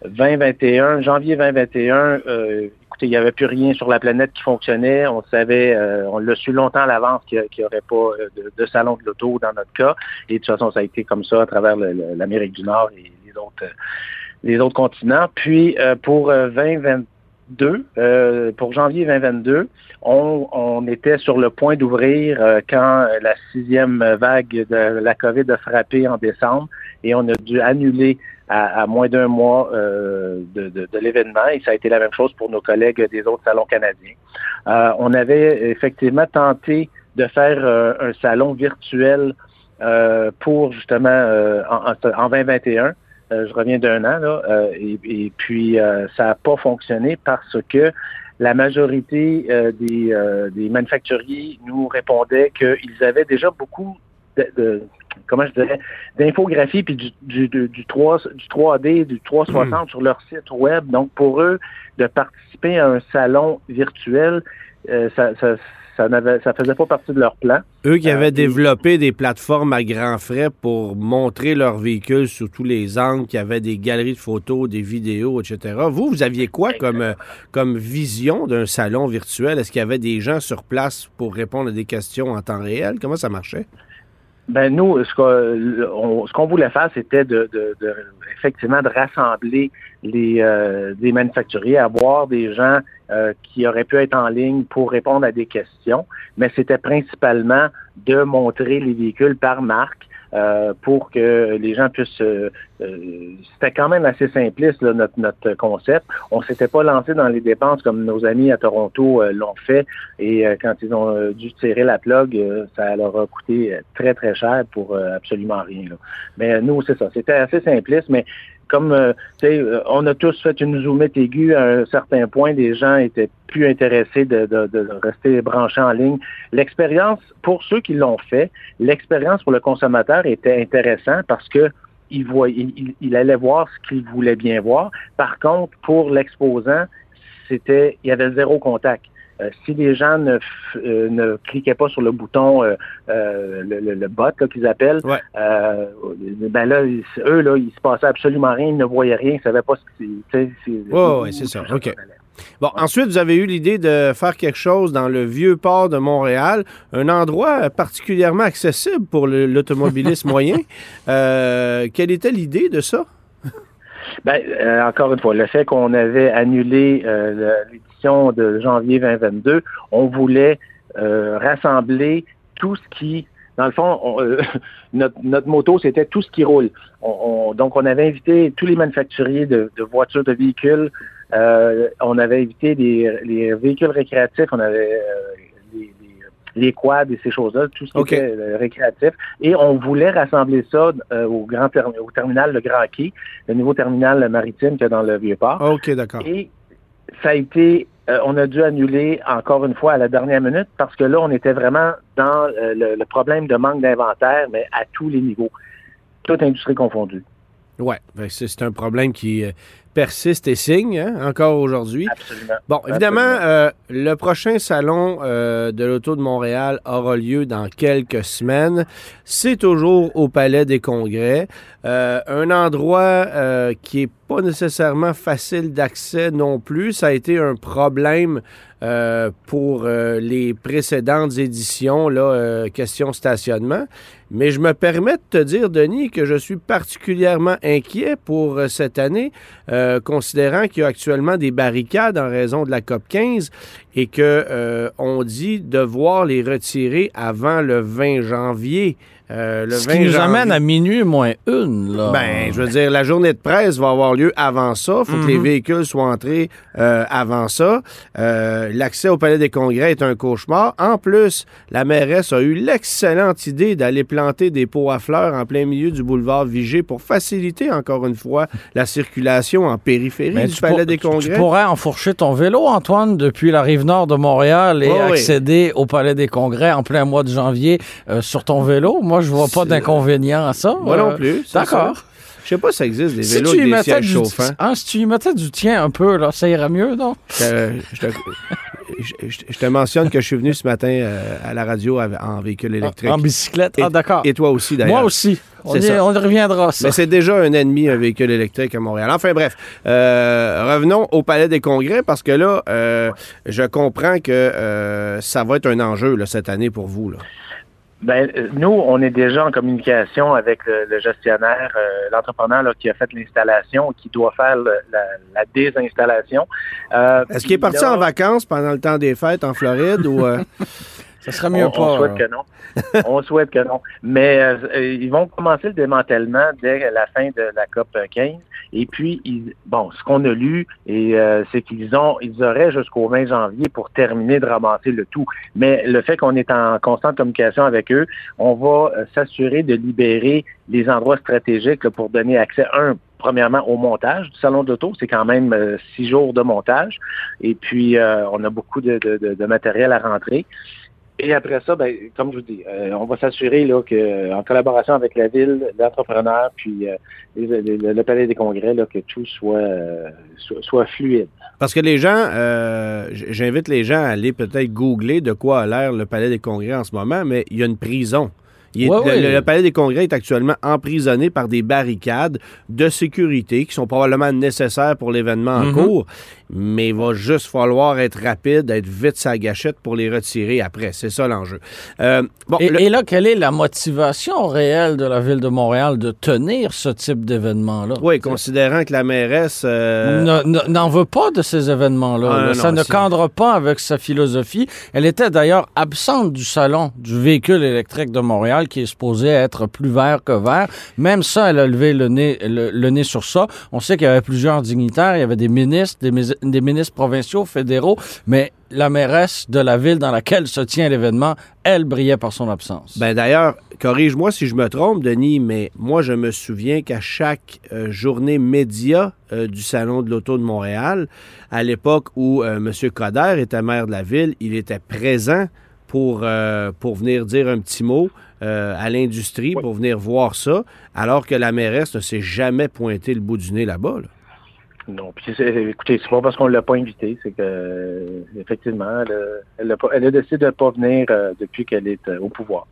D: 2021, janvier 2021, euh, écoutez, il n'y avait plus rien sur la planète qui fonctionnait. On savait, on l'a su longtemps à l'avance qu'il n'y aurait pas de, salon de l'auto dans notre cas. Et de toute façon, ça a été comme ça à travers l'Amérique du Nord et les autres, continents. Puis, pour euh, 2022, euh, pour janvier 2022, on, on était sur le point d'ouvrir euh, quand la sixième vague de la COVID a frappé en décembre et on a dû annuler à, moins d'un mois euh, de, de- de l'événement et ça a été la même chose pour nos collègues des autres salons canadiens. On avait effectivement tenté de faire un salon virtuel pour justement en, en- en 2021. Euh, je reviens d'un an là, euh, et, et puis euh, ça n'a pas fonctionné parce que la majorité des, des manufacturiers nous répondaient qu'ils avaient déjà beaucoup de, de- comment je dirais, d'infographie puis du, du, du, du 3, du 3D, du 360 sur leur site web. Donc, pour eux, de participer à un salon virtuel, euh, ça, ça, ça n'avait, ça faisait pas partie de leur plan.
B: Eux qui
D: Euh,
B: avaient
D: et-
B: développé des plateformes à grands frais pour montrer leurs véhicules sous tous les angles, qui avaient des galeries de photos, des vidéos, etc. Vous, vous aviez quoi comme, euh, comme vision d'un salon virtuel? Est-ce qu'il y avait des gens sur place pour répondre à des questions en temps réel? Comment ça marchait?
D: Ben nous, ce qu'on voulait faire, c'était de, de- de- effectivement de rassembler les euh, des manufacturiers, avoir des gens euh, qui auraient pu être en ligne pour répondre à des questions, mais c'était principalement de montrer les véhicules par marque. Euh, pour que les gens puissent... euh, euh, C'était quand même assez simpliste, là, notre, notre concept. On s'était pas lancé dans les dépenses comme nos amis à Toronto euh, l'ont fait. Et euh, quand ils ont dû tirer la plug, ça leur a coûté très, très cher pour absolument rien. là. Mais nous, c'est ça. C'était assez simpliste, mais comme euh, euh, on a tous fait une zoomette aiguë à un certain point, les gens étaient plus intéressés de, rester branchés en ligne. L'expérience, pour ceux qui l'ont fait, l'expérience pour le consommateur était intéressant parce que il, voyait, allait voir ce qu'il voulait bien voir. Par contre, pour l'exposant, c'était il y avait zéro contact. Euh, si les gens ne, f- euh, ne cliquaient pas sur le bouton, euh, le, le, le bot qu'ils appellent,
B: Ouais.
D: ben là, ils- eux, là, il se passait absolument rien, ils ne voyaient rien, ils ne savaient pas ce que c'est. tu sais, c'est-
B: Ouais, c'est ça. OK. Bon, ensuite, vous avez eu l'idée de faire quelque chose dans le vieux port de Montréal, un endroit particulièrement accessible pour l'automobiliste moyen. Quelle était l'idée de ça?
D: Ben, euh, encore une fois, le fait qu'on avait annulé euh, de janvier 2022, on voulait rassembler tout ce qui dans le fond, notre, notre moto, c'était tout ce qui roule. donc, on avait invité tous les manufacturiers de, de voitures, de véhicules euh, on avait évité les, véhicules récréatifs, on avait euh, les, quads et ces choses-là, tout ce qui était euh, récréatif. Et on voulait rassembler ça au grand au terminal Le Grand Quai, le nouveau terminal maritime qu'il y a dans le Vieux-Port.
B: OK, d'accord.
D: Et ça a été on a dû annuler encore une fois à la dernière minute parce que là, on était vraiment dans le, problème de manque d'inventaire, mais à tous les niveaux, toute industrie confondue.
B: Oui, ben, c'est un problème qui, persiste et signe hein, encore aujourd'hui.
D: Absolument.
B: Bon, évidemment, euh, le prochain salon euh, de l'Auto de Montréal aura lieu dans quelques semaines. C'est toujours au Palais des Congrès. Euh, un endroit qui est pas nécessairement facile d'accès non plus. Ça a été un problème pour les précédentes éditions, là, question stationnement. Mais je me permets de te dire, Denis, que je suis particulièrement inquiet pour cette année. Euh, considérant qu'il y a actuellement des barricades en raison de la COP 15 et que euh, on dit devoir les retirer avant le 20 janvier.
C: Euh, le Ce qui nous amène à minuit moins une. Là.
B: Ben, je veux dire, la journée de presse va avoir lieu avant ça. Il faut que les mhm. véhicules soient entrés avant ça. L'accès au Palais des Congrès est un cauchemar. En plus, la mairesse a eu l'excellente idée d'aller planter des pots à fleurs en plein milieu du boulevard Vigée pour faciliter encore une fois la circulation en périphérie du Palais des Congrès.
C: Tu, pourrais enfourcher ton vélo, Antoine, depuis la rive nord de Montréal et accéder au Palais des Congrès en plein mois de janvier euh, sur ton vélo. Moi, je vois pas d'inconvénient à ça.
B: Moi non euh, plus. D'accord. Je sais pas si ça existe des vélos avec des sièges chauffants.
C: Ah, si tu y mettais du tien un peu, là, ça irait mieux, non?
B: Euh, je, te, mentionne que je suis venu ce matin à la radio en véhicule électrique.
C: En, bicyclette? ah, d'accord.
B: Et toi aussi, d'ailleurs.
C: Moi aussi. On, y, on reviendra ça.
B: Mais c'est déjà un ennemi, un véhicule électrique à Montréal. Enfin bref, euh, revenons au Palais des Congrès parce que là, euh, je comprends que euh, ça va être un enjeu cette année pour vous. Là.
D: Ben, nous, on est déjà en communication avec le, gestionnaire, l'entrepreneur qui a fait l'installation, qui doit faire la, désinstallation.
B: Est-ce qu'il est parti en vacances pendant le temps des fêtes en Floride ou
C: Ça serait mieux
D: on,
C: pas.
D: On souhaite que non. on souhaite que non. Mais euh, ils vont commencer le démantèlement dès la fin de la COP 15. Et puis, bon, ce qu'on a lu, et euh, c'est qu'ils ont, ils auraient jusqu'au 20 janvier pour terminer de ramasser le tout. Mais le fait qu'on est en constante communication avec eux, on va euh, s'assurer de libérer les endroits stratégiques pour donner accès, un, premièrement au montage du salon d'auto. C'est quand même six jours de montage. Et puis, on a beaucoup de, de matériel à rentrer. Et après ça, ben, comme je vous dis, euh, on va s'assurer là, que, en collaboration avec la ville, l'entrepreneur, puis euh, le, palais des congrès, là, que tout soit, euh, soit, fluide.
B: Parce que les gens, j'invite les gens à aller peut-être googler de quoi a l'air le palais des congrès en ce moment, mais il y a une prison le, Palais des Congrès est actuellement emprisonné par des barricades de sécurité qui sont probablement nécessaires pour l'événement en mhm. cours, mais il va juste falloir être rapide, être vite sa gâchette pour les retirer après. C'est ça l'enjeu.
C: Euh, bon, et, là, quelle est la motivation réelle de la Ville de Montréal de tenir ce type d'événement-là?
B: Oui, considérant que la mairesse... Euh,
C: n'en veut pas de ces événements-là. Ah, ça ne cadre pas avec sa philosophie. Elle était d'ailleurs absente du salon du véhicule électrique de Montréal qui est supposé être plus vert que vert. Même ça, elle a levé le nez, le, nez sur ça. On sait qu'il y avait plusieurs dignitaires, il y avait des ministres, des, des ministres provinciaux, fédéraux, mais la mairesse de la ville dans laquelle se tient l'événement, elle brillait par son absence.
B: Ben d'ailleurs, corrige-moi si je me trompe, Denis, mais moi je me souviens qu'à chaque euh, journée média euh, du Salon de l'Auto de Montréal, à l'époque où euh, M. Coder était maire de la ville, il était présent pour, pour venir dire un petit mot. Euh, à l'industrie pour venir voir ça, alors que la mairesse ne s'est jamais pointé le bout du nez là-bas.
D: Non, puis écoutez, c'est pas parce qu'on ne l'a pas invité, c'est que effectivement, elle, a, décidé de ne pas venir euh, depuis qu'elle est euh, au pouvoir.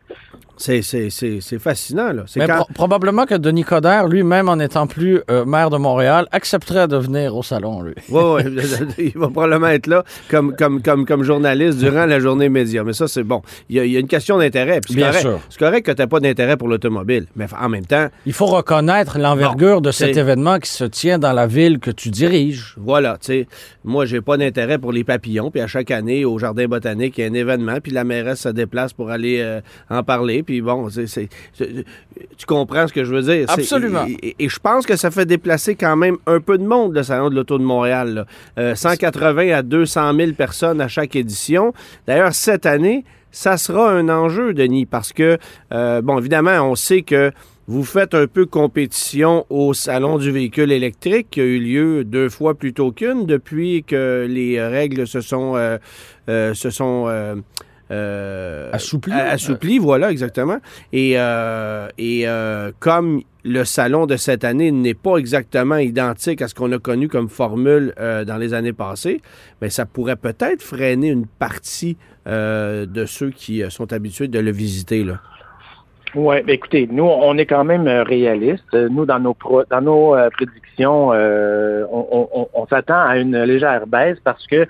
B: C'est, c'est, c'est, c'est fascinant, là.
C: Mais
B: quand-
C: pro- probablement que Denis Coderre, lui-même en étant plus euh, maire de Montréal, accepterait de venir au salon, lui.
B: Ouais, il va probablement être là comme, comme, comme, comme journaliste durant la journée média. Mais ça, c'est bon. Il y a, il y a une question d'intérêt.
C: Bien
B: correct,
C: sûr.
B: c'est correct que tu n'as pas d'intérêt pour l'automobile. Mais en même temps,
C: Il faut reconnaître l'envergure de cet événement qui se tient dans la ville que tu diriges.
B: voilà, tu sais, moi, j'ai pas d'intérêt pour les papillons. Puis à chaque année, au Jardin botanique, il y a un événement. Puis la mairesse se déplace pour aller euh, en parler. Puis bon, c'est, tu comprends ce que je veux dire. C'est-
C: Absolument.
B: Et, et- et je pense que ça fait déplacer quand même un peu de monde, le Salon de l'Auto de Montréal. là. Euh, 180 à 200 000 personnes à chaque édition. D'ailleurs, cette année, ça sera un enjeu, Denis, parce que, euh, bon, évidemment, on sait que vous faites un peu compétition au Salon du véhicule électrique qui a eu lieu deux fois plutôt qu'une depuis que les règles se sont, euh, euh, se sont euh, euh,
C: Assoupli.
B: a- assoupli, voilà, exactement. Et, euh, et euh, comme le salon de cette année n'est pas exactement identique à ce qu'on a connu comme formule euh, dans les années passées, mais ça pourrait peut-être freiner une partie euh, de ceux qui sont habitués de le visiter. Là.
D: Oui, écoutez, nous, on est quand même euh, réalistes. Euh, Nous, dans nos pro- dans nos euh, prédictions, euh, on, on- on- s'attend à une légère baisse parce que euh,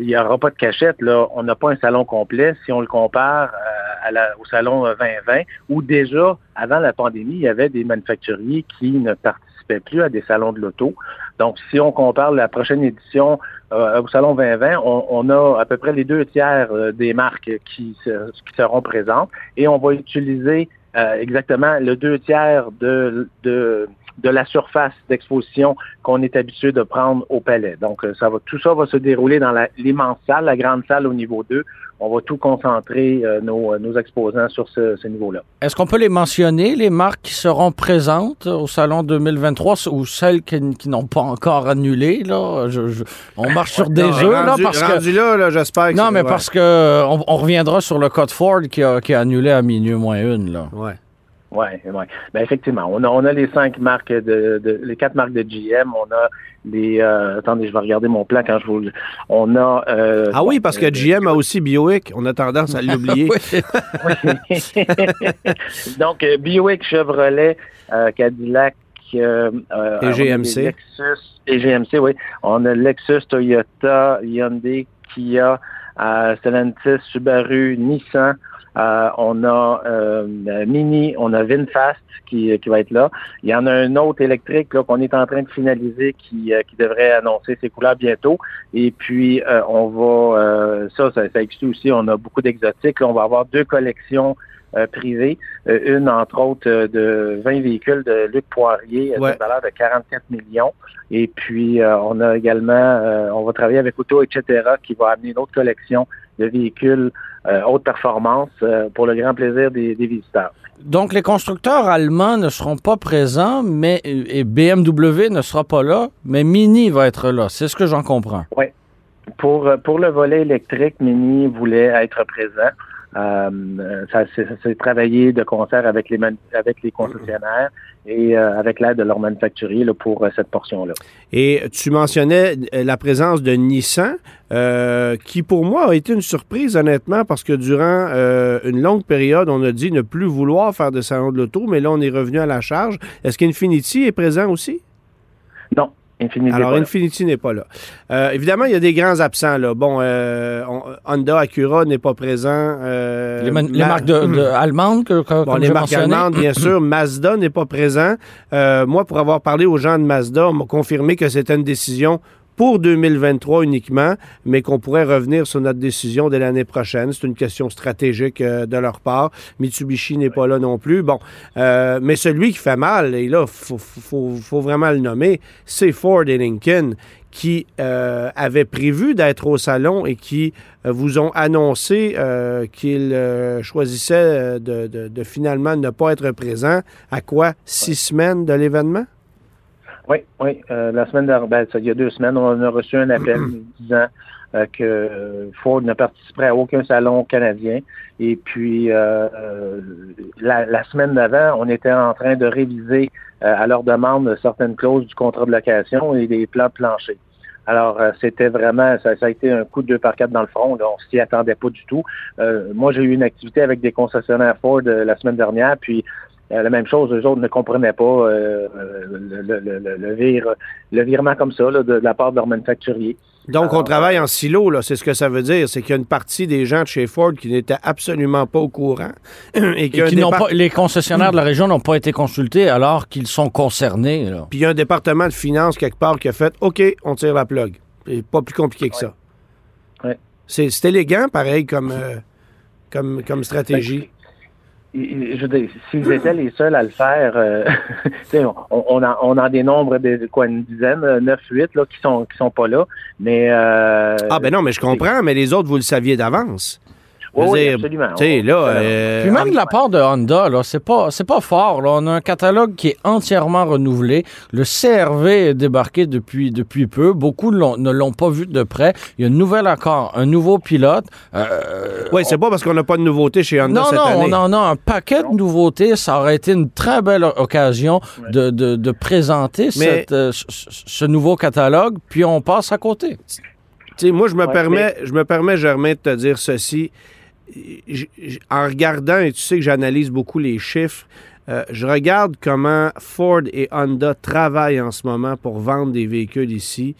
D: il n'y aura pas de cachette. Là, on n'a pas un salon complet si on le compare euh, à la- au salon euh, 2020, où déjà, avant la pandémie, il y avait des manufacturiers qui ne participaient plus à des salons de l'auto. Donc, si on compare la prochaine édition euh, au salon 2020, on, a à peu près les deux tiers euh, des marques qui, se- seront présentes et on va utiliser euh, exactement le deux tiers de, de la surface d'exposition qu'on est habitué de prendre au palais. Donc, euh, ça va, tout ça va se dérouler dans la- l'immense salle, la grande salle au niveau 2. On va tout concentrer euh, nos, nos exposants sur ce, ce niveau-là.
C: Est-ce qu'on peut les mentionner, les marques qui seront présentes au Salon 2023 ou celles qui, qui n'ont pas encore annulé? Là? Je- je- on marche sur des
B: Non,
C: œufs, là,
B: rendu,
C: parce que...
B: rendu là, là, j'espère que
C: Non, mais
B: ouais.
C: parce que euh, on, on reviendra sur le code Ford qui a, qui a annulé à minuit moins une. Là.
B: Ouais.
D: Oui, ouais. Ben effectivement, on a, on a les cinq marques de, de les quatre marques de GM, on a les euh, attendez, je vais regarder mon plan quand je vous le- on a euh,
B: Ah oui, parce que
D: euh,
B: GM a aussi Bioic. On a tendance à l'oublier.
D: Donc, Buick, Chevrolet, euh, Cadillac, euh, euh,
B: Et GMC.
D: Lexus et GMC, oui. On a Lexus, Toyota, Hyundai, Kia, euh, Stellantis, Subaru, Nissan. Euh, on a euh, Mini, on a VinFast qui, qui va être là. Il y en a un autre électrique là, qu'on est en train de finaliser qui, euh, qui devrait annoncer ses couleurs bientôt. Et puis, euh, on va, euh, ça, ça, ça exclut aussi, on a beaucoup d'exotiques. Là, on va avoir deux collections euh, privées. Euh, une, entre autres, euh, de 20 véhicules de Luc Poirier, euh,
B: Ouais.
D: valeur de 44 millions. Et puis, euh, on a également, euh, on va travailler avec Auto, etc., qui va amener une autre collection de véhicules euh, haute performance euh, pour le grand plaisir des, des visiteurs.
C: Donc, les constructeurs allemands ne seront pas présents, mais et BMW ne sera pas là, mais Mini va être là. C'est ce que j'en comprends.
D: Pour, euh, pour le volet électrique, Mini voulait être présent. Euh, ça s'est travaillé de concert avec les, man- avec les concessionnaires et euh, avec l'aide de leurs manufacturiers là, pour euh, cette portion-là.
B: Et tu mentionnais la présence de Nissan, qui pour moi a été une surprise, honnêtement, parce que durant une longue période, on a dit ne plus vouloir faire de salon de l'auto, mais là, on est revenu à la charge. Est-ce qu'Infinity est présent aussi?
D: Non, Infinity.
B: Alors. Infinity n'est pas là. Euh, évidemment, il y a des grands absents. Là. Bon, euh, on- Honda Acura n'est pas présent. euh,
C: les, marques de, de- allemandes que, que-
B: Bon,
C: comme
B: les marques
C: mentionné.
B: allemandes, bien sûr. Mazda n'est pas présent. Euh, moi, pour avoir parlé aux gens de Mazda, on m'a confirmé que c'était une décision pour 2023 uniquement, mais qu'on pourrait revenir sur notre décision dès l'année prochaine. C'est une question stratégique euh, de leur part. Mitsubishi n'est pas là non plus. Bon, euh, mais celui qui fait mal, et là, il faut, faut, faut vraiment le nommer, c'est Ford et Lincoln qui euh, avaient prévu d'être au salon et qui euh, vous ont annoncé euh, qu'ils euh, choisissaient de, de- de finalement ne pas être présents. À quoi? Six semaines de l'événement?
D: Oui, oui. euh, la semaine dernière, ben, ça, il y a deux semaines, on a reçu un appel disant euh, que Ford ne participerait à aucun salon canadien. Et puis, euh, euh, la, la semaine d'avant, on était en train de réviser euh, à leur demande certaines clauses du contrat de location et des plans planchers. Alors, euh, c'était vraiment, ça, a été un coup de deux par quatre dans le front. Là. On s'y attendait pas du tout. Euh, moi, j'ai eu une activité avec des concessionnaires Ford la semaine dernière, puis la même chose, eux autres ne comprenaient pas le, le, le, virement comme ça de, la part de leur manufacturier.
B: Donc, on travaille en silo, là. C'est ce que ça veut dire. C'est qu'il y a une partie des gens de chez Ford qui n'étaient absolument pas au courant.
C: et, qui pas, les concessionnaires de la région n'ont pas été consultés alors qu'ils sont concernés.
B: Puis il y a un département de finances quelque part qui a fait OK, on tire la plug. C'est pas plus compliqué que ça.
D: Ouais.
B: C'est élégant, pareil, comme, euh, comme, comme stratégie.
D: Je veux dire, s'ils étaient les seuls à le faire, euh, on, on, en, on en dénombre de, quoi, une dizaine, euh, neuf, huit, là, qui sont qui sont pas là. Mais
B: euh, Ah ben non, mais je comprends, mais les autres, vous le saviez d'avance.
D: Oui, absolument.
B: Là, euh,
C: Puis même de la part de Honda, là, c'est pas, c'est pas fort. Là. On a un catalogue qui est entièrement renouvelé. Le CRV est débarqué depuis, depuis peu. Beaucoup ne l'ont pas vu de près. Il y a un nouvel accord, un nouveau pilote.
B: Euh, oui, c'est pas parce qu'on n'a pas de nouveautés chez Honda
C: non,
B: cette
C: non,
B: année.
C: Non, non, on a un paquet de nouveautés. Ça aurait été une très belle occasion de, de, de, présenter cette, euh, ce nouveau catalogue. Puis on passe à côté.
B: sais, moi, je me permets, je me permets, Germain, de te dire ceci en regardant, et tu sais que j'analyse beaucoup les chiffres, euh, je regarde comment Ford et Honda travaillent en ce moment pour vendre des véhicules ici.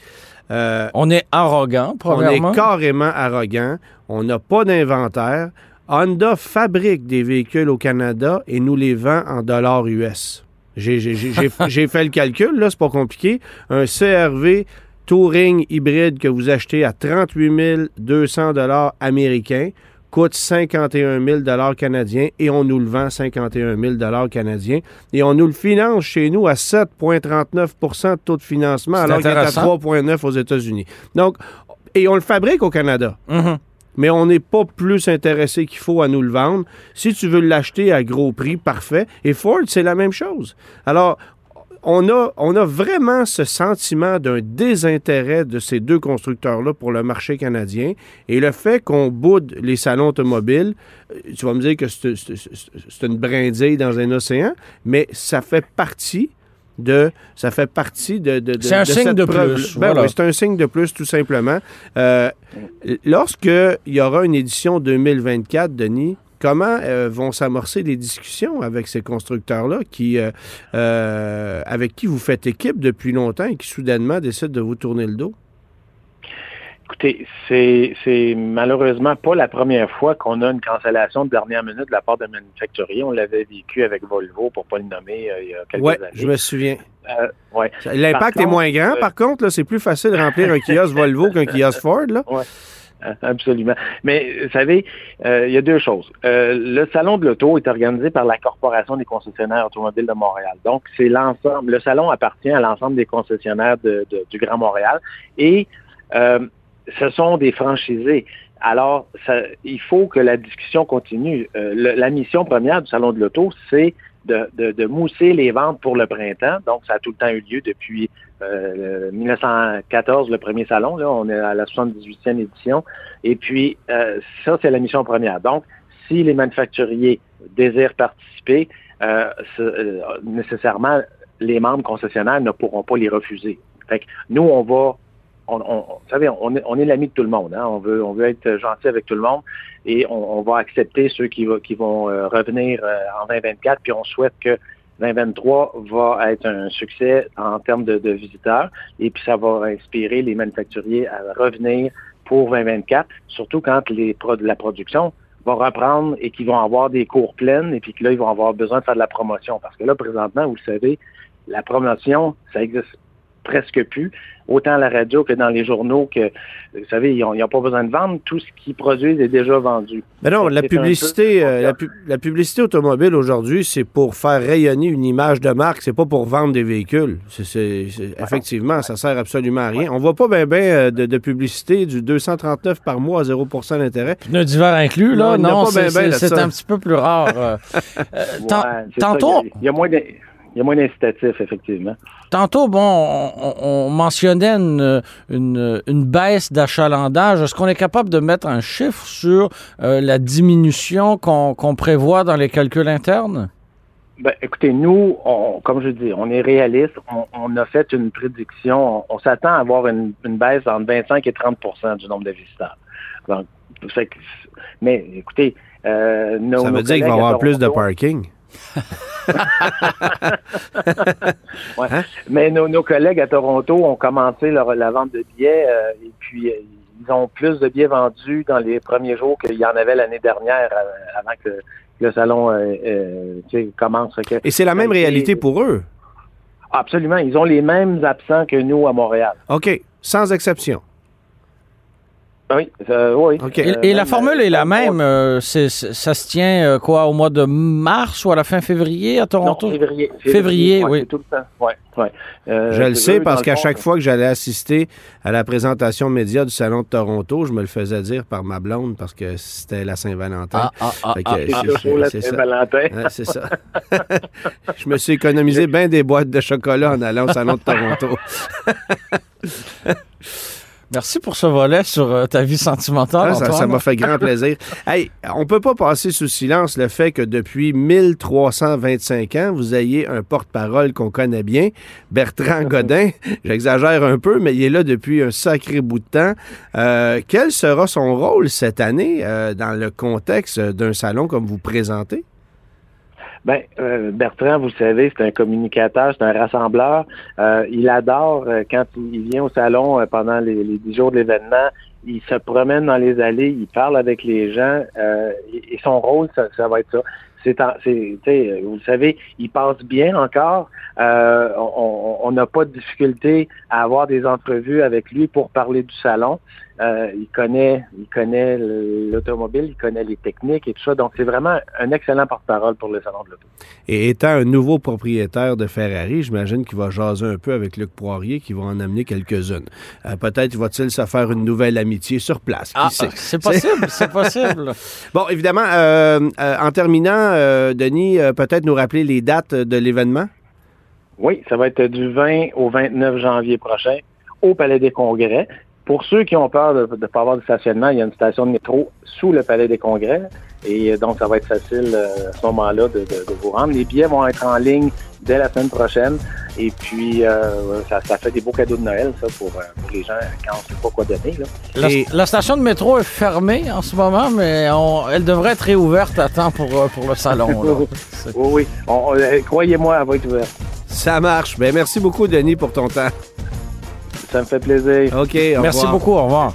C: Euh, on est arrogant, probablement.
B: On est carrément arrogant. On n'a pas d'inventaire. Honda fabrique des véhicules au Canada et nous les vend en dollars US. J'ai fait le calcul, là, c'est pas compliqué. Un CRV Touring hybride que vous achetez à 38 200 dollars américains coûte 51 000 canadiens et on nous le vend 51 000 canadiens et on nous le finance chez nous à 7,39% de taux de financement alors qu'il est à 3,9 aux États-Unis. Donc, et on le fabrique au Canada.
C: Mm-hmm.
B: Mais on n'est pas plus intéressé qu'il faut à nous le vendre. Si tu veux l'acheter à gros prix, parfait. Et Ford, c'est la même chose. Alors, on a, on a vraiment ce sentiment d'un désintérêt de ces deux constructeurs-là pour le marché canadien. Et le fait qu'on boude les salons automobiles, euh, tu vas me dire que c'est une brindille dans un océan, mais ça fait partie de ça fait partie de, de,
C: c'est un signe de plus
B: ben c'est un signe de plus tout simplement. Euh, lorsque il y aura une édition 2024 Denis Comment euh, vont s'amorcer les discussions avec ces constructeurs-là qui, euh, euh, avec qui vous faites équipe depuis longtemps et qui soudainement décident de vous tourner le dos?
D: Écoutez, c'est malheureusement pas la première fois qu'on a une cancellation de dernière minute de la part de manufacturier. On l'avait vécu avec Volvo, pour ne pas le nommer, il y a quelques
B: ouais,
D: années.
B: je me souviens.
D: ouais.
B: L'impact est moins grand, par contre. C'est plus facile de remplir un kiosque Volvo qu'un kiosque Ford. Là.
D: Ouais. Absolument. Mais vous savez, euh, il y a deux choses. Euh, le salon de l'auto est organisé par la Corporation des concessionnaires automobiles de Montréal. Donc, c'est l'ensemble. Le salon appartient à l'ensemble des concessionnaires de, du Grand Montréal et euh, ce sont des franchisés. Alors, ça, il faut que la discussion continue. la mission première du salon de l'auto, c'est de, de, de, mousser les ventes pour le printemps. Donc, ça a tout le temps eu lieu depuis 1914, euh, le premier salon. Là, on est à la 78e édition. Et puis, euh, ça, c'est la mission première. Donc, si les manufacturiers désirent participer, euh, nécessairement, les membres concessionnaires ne pourront pas les refuser. Fait que nous, on va on, vous savez, on est, on est l'ami de tout le monde. Hein? On veut, on veut être gentil avec tout le monde et on, va accepter ceux qui, qui vont revenir en 2024. Puis on souhaite que 2023 va être un succès en termes de, visiteurs et puis ça va inspirer les manufacturiers à revenir pour 2024, surtout quand les la production va reprendre et qu'ils vont avoir des cours pleines et puis que là, ils vont avoir besoin de faire de la promotion. Parce que là, présentement, vous le savez, la promotion, ça existe presque plus autant à la radio que dans les journaux, que, vous savez, ils n'ont pas besoin de vendre. Tout ce qu'ils produisent est déjà vendu.
B: Mais non, la publicité, euh, la, publicité automobile aujourd'hui, c'est pour faire rayonner une image de marque, c'est pas pour vendre des véhicules. C'est, effectivement, ça sert absolument à rien. On voit pas bien ben, de, publicité du 239 par mois à 0% d'intérêt.
C: Pneus d'hiver inclus, là, non, c'est, un petit peu plus rare. Euh,
D: euh, tantôt... Il y, a moins il y a moins d'incitatifs, effectivement.
C: Tantôt, bon, on, mentionnait une, une, baisse d'achalandage. Est-ce qu'on est capable de mettre un chiffre sur euh, la diminution qu'on prévoit dans les calculs internes?
D: Ben, écoutez, nous, on, comme je dis, on est réaliste. On, on a fait une prédiction. On, on s'attend à avoir une, une, baisse entre 25 et 30% du nombre de visiteurs. Donc, fait que, mais écoutez, euh, nos,
B: ça veut dire qu'il va y avoir plus de parking.
D: Ouais. hein? Mais nos, nos, collègues à Toronto ont commencé leur, la vente de billets euh, et puis euh, ils ont plus de billets vendus dans les premiers jours qu'il y en avait l'année dernière euh, avant que le salon euh, commence. Que,
B: et c'est la même réalité pour eux?
D: Absolument. Ils ont les mêmes absents que nous à Montréal.
B: OK. Sans exception.
D: Oui, euh, oui.
C: Okay. Et, et la formule est la même. Euh, c'est, ça se tient euh, quoi au mois de mars ou à la fin février à Toronto?
D: Non, février.
C: Février,
D: ouais,
C: oui.
D: Tout le temps. Ouais, ouais.
B: je le sais parce qu'à chaque fois que j'allais assister à la présentation média du Salon de Toronto, je me le faisais dire par ma blonde parce que c'était la Saint-Valentin.
C: Ah, ah, ah,
D: ah, ah c'est, Saint-Valentin.
B: Ouais, c'est ça. je me suis économisé bien des boîtes de chocolat en allant au Salon de Toronto.
C: Merci pour ce volet sur euh, ta vie sentimentale.
B: Ah, ça m'a fait grand plaisir. hey, on peut pas passer sous silence le fait que depuis 1325 ans, vous ayez un porte-parole qu'on connaît bien, Bertrand Godin. J'exagère un peu, mais il est là depuis un sacré bout de temps. Euh, quel sera son rôle cette année euh, dans le contexte d'un salon comme vous présentez?
D: Ben, euh, Bertrand, vous le savez, c'est un communicateur, c'est un rassembleur. Euh, il adore euh, quand il vient au salon euh, pendant les, les 10 jours de l'événement. Il se promène dans les allées, il parle avec les gens euh, et, et, son rôle, ça, ça va être ça. C'est, c'est, vous le savez, il passe bien encore. on n'a pas de difficulté à avoir des entrevues avec lui pour parler du salon. Euh, il connaît, il connaît l'automobile, il connaît les techniques et tout ça. Donc, c'est vraiment un excellent porte-parole pour le salon de l'auto.
B: Et étant un nouveau propriétaire de Ferrari, j'imagine qu'il va jaser un peu avec Luc Poirier, qui va en amener quelques-unes. Euh, Peut-être va-t-il se faire une nouvelle amitié sur place.
C: Ah, c'est possible, c'est possible.
B: bon, évidemment, euh, en terminant, Denis, peut-être nous rappeler les dates de l'événement?
D: Oui, ça va être du 20 au 29 janvier prochain au Palais des Congrès. Pour ceux qui ont peur de ne pas avoir de stationnement, il y a une station de métro sous le Palais des Congrès. Et donc, ça va être facile euh, à ce moment-là de, de, de, vous rendre. Les billets vont être en ligne dès la semaine prochaine. Et puis, euh, ça, ça, fait des beaux cadeaux de Noël, ça, pour, pour les gens quand on ne sait pas quoi donner. Là.
C: La, Et... la, station de métro est fermée en ce moment, mais on, elle devrait être réouverte à temps pour, pour le salon.
D: oui, oui. Croyez-moi, elle va être ouverte.
B: Ça marche. Ben, merci beaucoup, Denis, pour ton temps.
D: Ça me fait plaisir.
B: OK,
C: Merci
B: revoir.
C: beaucoup. Au revoir.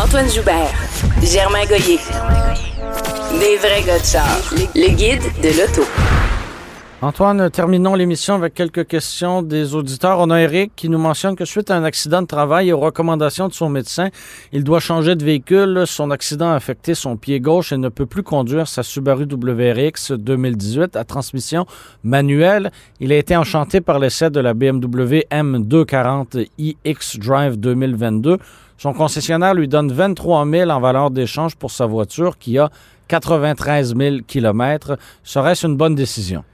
A: Antoine Joubert, Germain Goyer. Des vrais gars de char. Le guide de l'auto.
C: Antoine, terminons l'émission avec quelques questions des auditeurs. On a Eric qui nous mentionne que suite à un accident de travail et aux recommandations de son médecin, il doit changer de véhicule. Son accident a affecté son pied gauche et ne peut plus conduire sa Subaru WRX 2018 à transmission manuelle. Il a été enchanté par l'essai de la BMW M240 iX Drive 2022. Son concessionnaire lui donne 23 000 en valeur d'échange pour sa voiture qui a 93 000 km. Serait-ce une bonne décision?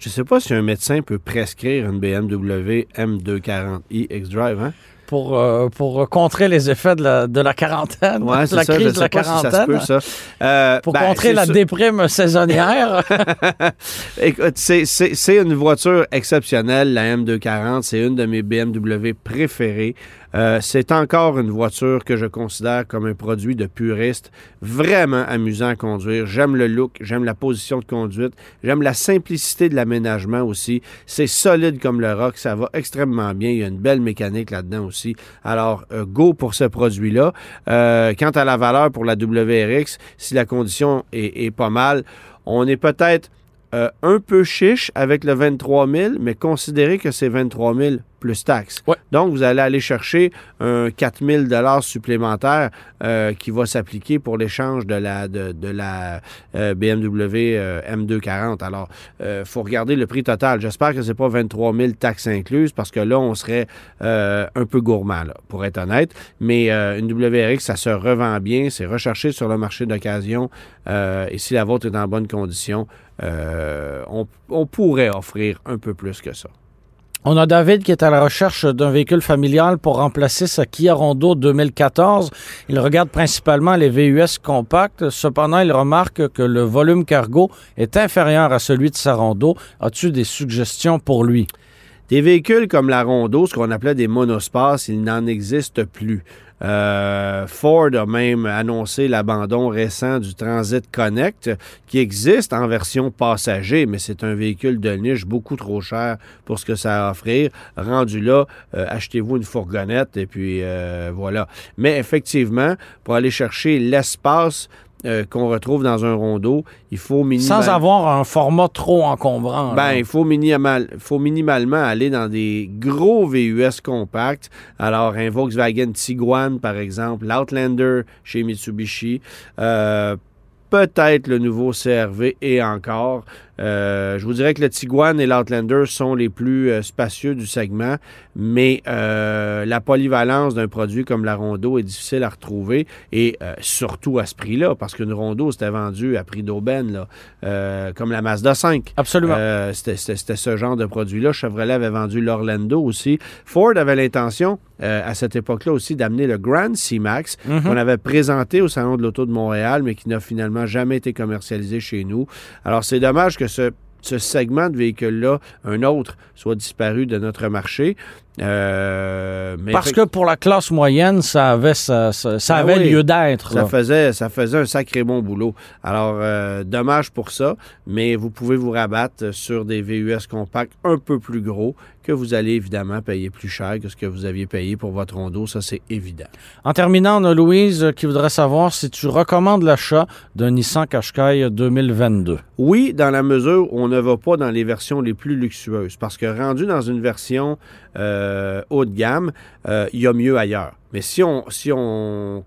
B: Je ne sais pas si un médecin peut prescrire une BMW M240i X-Drive, hein?
C: Pour, euh, pour contrer les effets de la, de la quarantaine,
B: ouais,
C: de la
B: ça,
C: crise de la quarantaine.
B: Si ça se peut, ça.
C: Euh, pour ben, contrer la déprime saisonnière.
B: Écoute, c'est une voiture exceptionnelle, la M240. C'est une de mes BMW préférées. Euh, c'est encore une voiture que je considère comme un produit de puriste, vraiment amusant à conduire. J'aime le look, j'aime la position de conduite, j'aime la simplicité de l'aménagement aussi. C'est solide comme le rock, ça va extrêmement bien. Il y a une belle mécanique là-dedans aussi. Alors, euh, go pour ce produit-là. Euh, quant à la valeur pour la WRX, si la condition est, est pas mal, on est peut-être euh, un peu chiche avec le 23 000, mais considérez que c'est 23 000 plus taxes.
C: Ouais.
B: Donc, vous allez aller chercher un 4000 dollars supplémentaire euh, qui va s'appliquer pour l'échange de la, de, de la euh, BMW euh, M240. Alors, il faut regarder le prix total. J'espère que c'est pas 23 000 taxes incluses parce que là, on serait un peu gourmand, là, pour être honnête. Mais une WRX, ça se revend bien. C'est recherché sur le marché d'occasion. Et si la vôtre est en bonne condition, euh, on, on pourrait offrir un peu plus que ça.
C: On a David qui est à la recherche d'un véhicule familial pour remplacer sa Kia Rondo 2014. Il regarde principalement les VUS compacts. Cependant, il remarque que le volume cargo est inférieur à celui de sa Rondo. As-tu des suggestions pour lui?
B: Des véhicules comme la Rondo, ce qu'on appelait des monospaces, il n'en existe plus. Euh, Ford a même annoncé l'abandon récent du Transit Connect, qui existe en version passager, mais c'est un véhicule de niche beaucoup trop cher pour ce que ça a à offrir. Rendu là, euh, achetez-vous une fourgonnette et puis euh, voilà. Mais effectivement, pour aller chercher l'espace euh, qu'on retrouve dans un rondeau, il faut minimalement...
C: Sans avoir un format trop encombrant.
B: Ben, il faut, minimal, faut minimalement aller dans des gros VUS compacts. Alors, un Volkswagen Tiguan, par exemple, l'Outlander chez Mitsubishi, euh, peut-être le nouveau CRV et encore. Euh, je vous dirais que le Tiguan et l'Outlander sont les plus euh, spacieux du segment, mais euh, la polyvalence d'un produit comme la Rondo est difficile à retrouver et surtout à ce prix-là, parce qu'une Rondo, c'était vendu à prix d'aubaine, comme la Mazda 5.
C: Absolument.
B: C'était- ce genre de produit-là. Chevrolet avait vendu l'Orlando aussi. Ford avait l'intention, à cette époque-là aussi, d'amener le Grand C-Max
C: Mhm.
B: qu'on avait présenté au Salon de l'Auto de Montréal, mais qui n'a finalement jamais été commercialisé chez nous. Alors, c'est dommage que ce, segment de véhicule-là, un autre, soit disparu de notre marché. Euh, mais
C: Parce que pour la classe moyenne, ça avait, ça, ça- ça
B: Ah
C: avait
B: oui.
C: lieu d'être.
B: Ça faisait, ça faisait un sacré bon boulot. Alors, euh, dommage pour ça, mais vous pouvez vous rabattre sur des VUS compacts un peu plus gros que vous allez évidemment payer plus cher que ce que vous aviez payé pour votre rondeau. Ça, c'est évident.
C: En terminant, on a Louise euh, qui voudrait savoir si tu recommandes l'achat d'un Nissan Qashqai 2022.
B: Oui, dans la mesure où on ne va pas dans les versions les plus luxueuses, parce que rendu dans une version haut de gamme, euh, il y a mieux ailleurs. Mais si on, si, on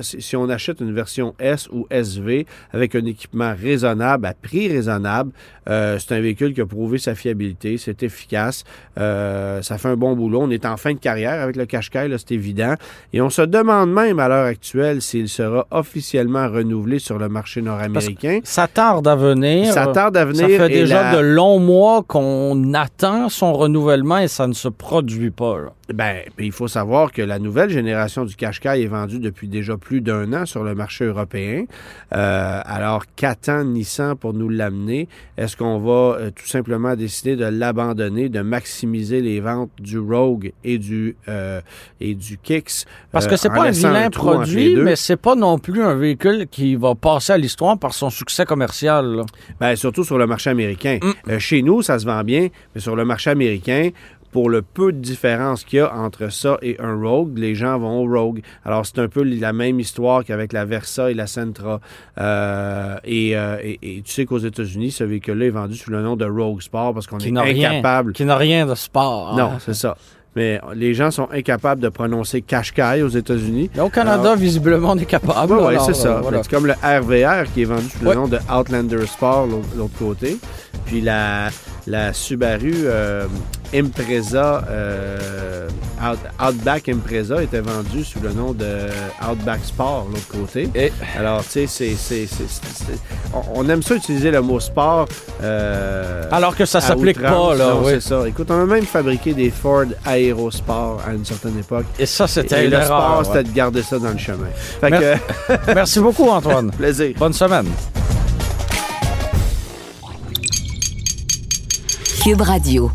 B: si on achète une version S ou SV avec un équipement raisonnable, à prix raisonnable, euh, c'est un véhicule qui a prouvé sa fiabilité, c'est efficace, euh, ça fait un bon boulot. On est en fin de carrière avec le Qashqai, c'est évident. Et on se demande même à l'heure actuelle s'il sera officiellement renouvelé sur le marché nord-américain.
C: Ça tarde à venir.
B: Ça tarde à venir.
C: Ça fait déjà
B: la-
C: de longs mois qu'on attend son renouvellement et ça ne se produit pas. là.
B: Ben, puis il faut savoir que la nouvelle génération du Qashqai est vendue depuis déjà plus d'un an sur le marché européen. Euh, alors, qu'attend Nissan pour nous l'amener? Est-ce qu'on va euh, tout simplement décider de l'abandonner, de maximiser les ventes du Rogue et du, euh, et du Kicks?
C: Parce
B: euh,
C: que c'est
B: en
C: pas un vilain produit, mais c'est pas non plus un véhicule qui va passer à l'histoire par son succès commercial.
B: Ben, surtout sur le marché américain.
C: Mm.
B: Euh, chez nous, ça se vend bien, mais sur le marché américain, pour le peu de différence qu'il y a entre ça et un Rogue, les gens vont au Rogue. Alors, c'est un peu la même histoire qu'avec la Versa et la Sentra. Euh, et, euh, et- et tu sais qu'aux États-Unis, ce véhicule-là est vendu sous le nom de Rogue Sport parce qu'on est
C: rien,
B: incapable.
C: qui n'a rien de sport.
B: Non,
C: hein.
B: c'est ça. Mais les gens sont incapables de prononcer Qashqai aux États-Unis.
C: Au Canada, visiblement, on est capable.
B: Oui, ouais, c'est ça.
C: euh, voilà.
B: C'est comme le RVR qui est vendu sous
C: Ouais.
B: le nom de Outlander Sport, l'autre l'autre côté. Puis la, la Subaru euh, Impreza, euh, Out- Outback Impreza était vendue sous le nom de Outback Sport, l'autre côté.
C: Et-
B: Alors, tu sais, c'est- on, aime ça utiliser le mot sport. euh,
C: Alors que ça s'applique pas, là.
B: Non,
C: oui.
B: C'est ça. Écoute, on a même fabriqué des Ford Aerosport à une certaine époque.
C: Et ça, c'était
B: le
C: erreur.
B: sport,
C: ouais.
B: c'était de garder ça dans le chemin. Fait
C: Mer-
B: que,
C: Merci beaucoup, Antoine.
B: plaisir.
C: Bonne semaine.
E: Cube Radio.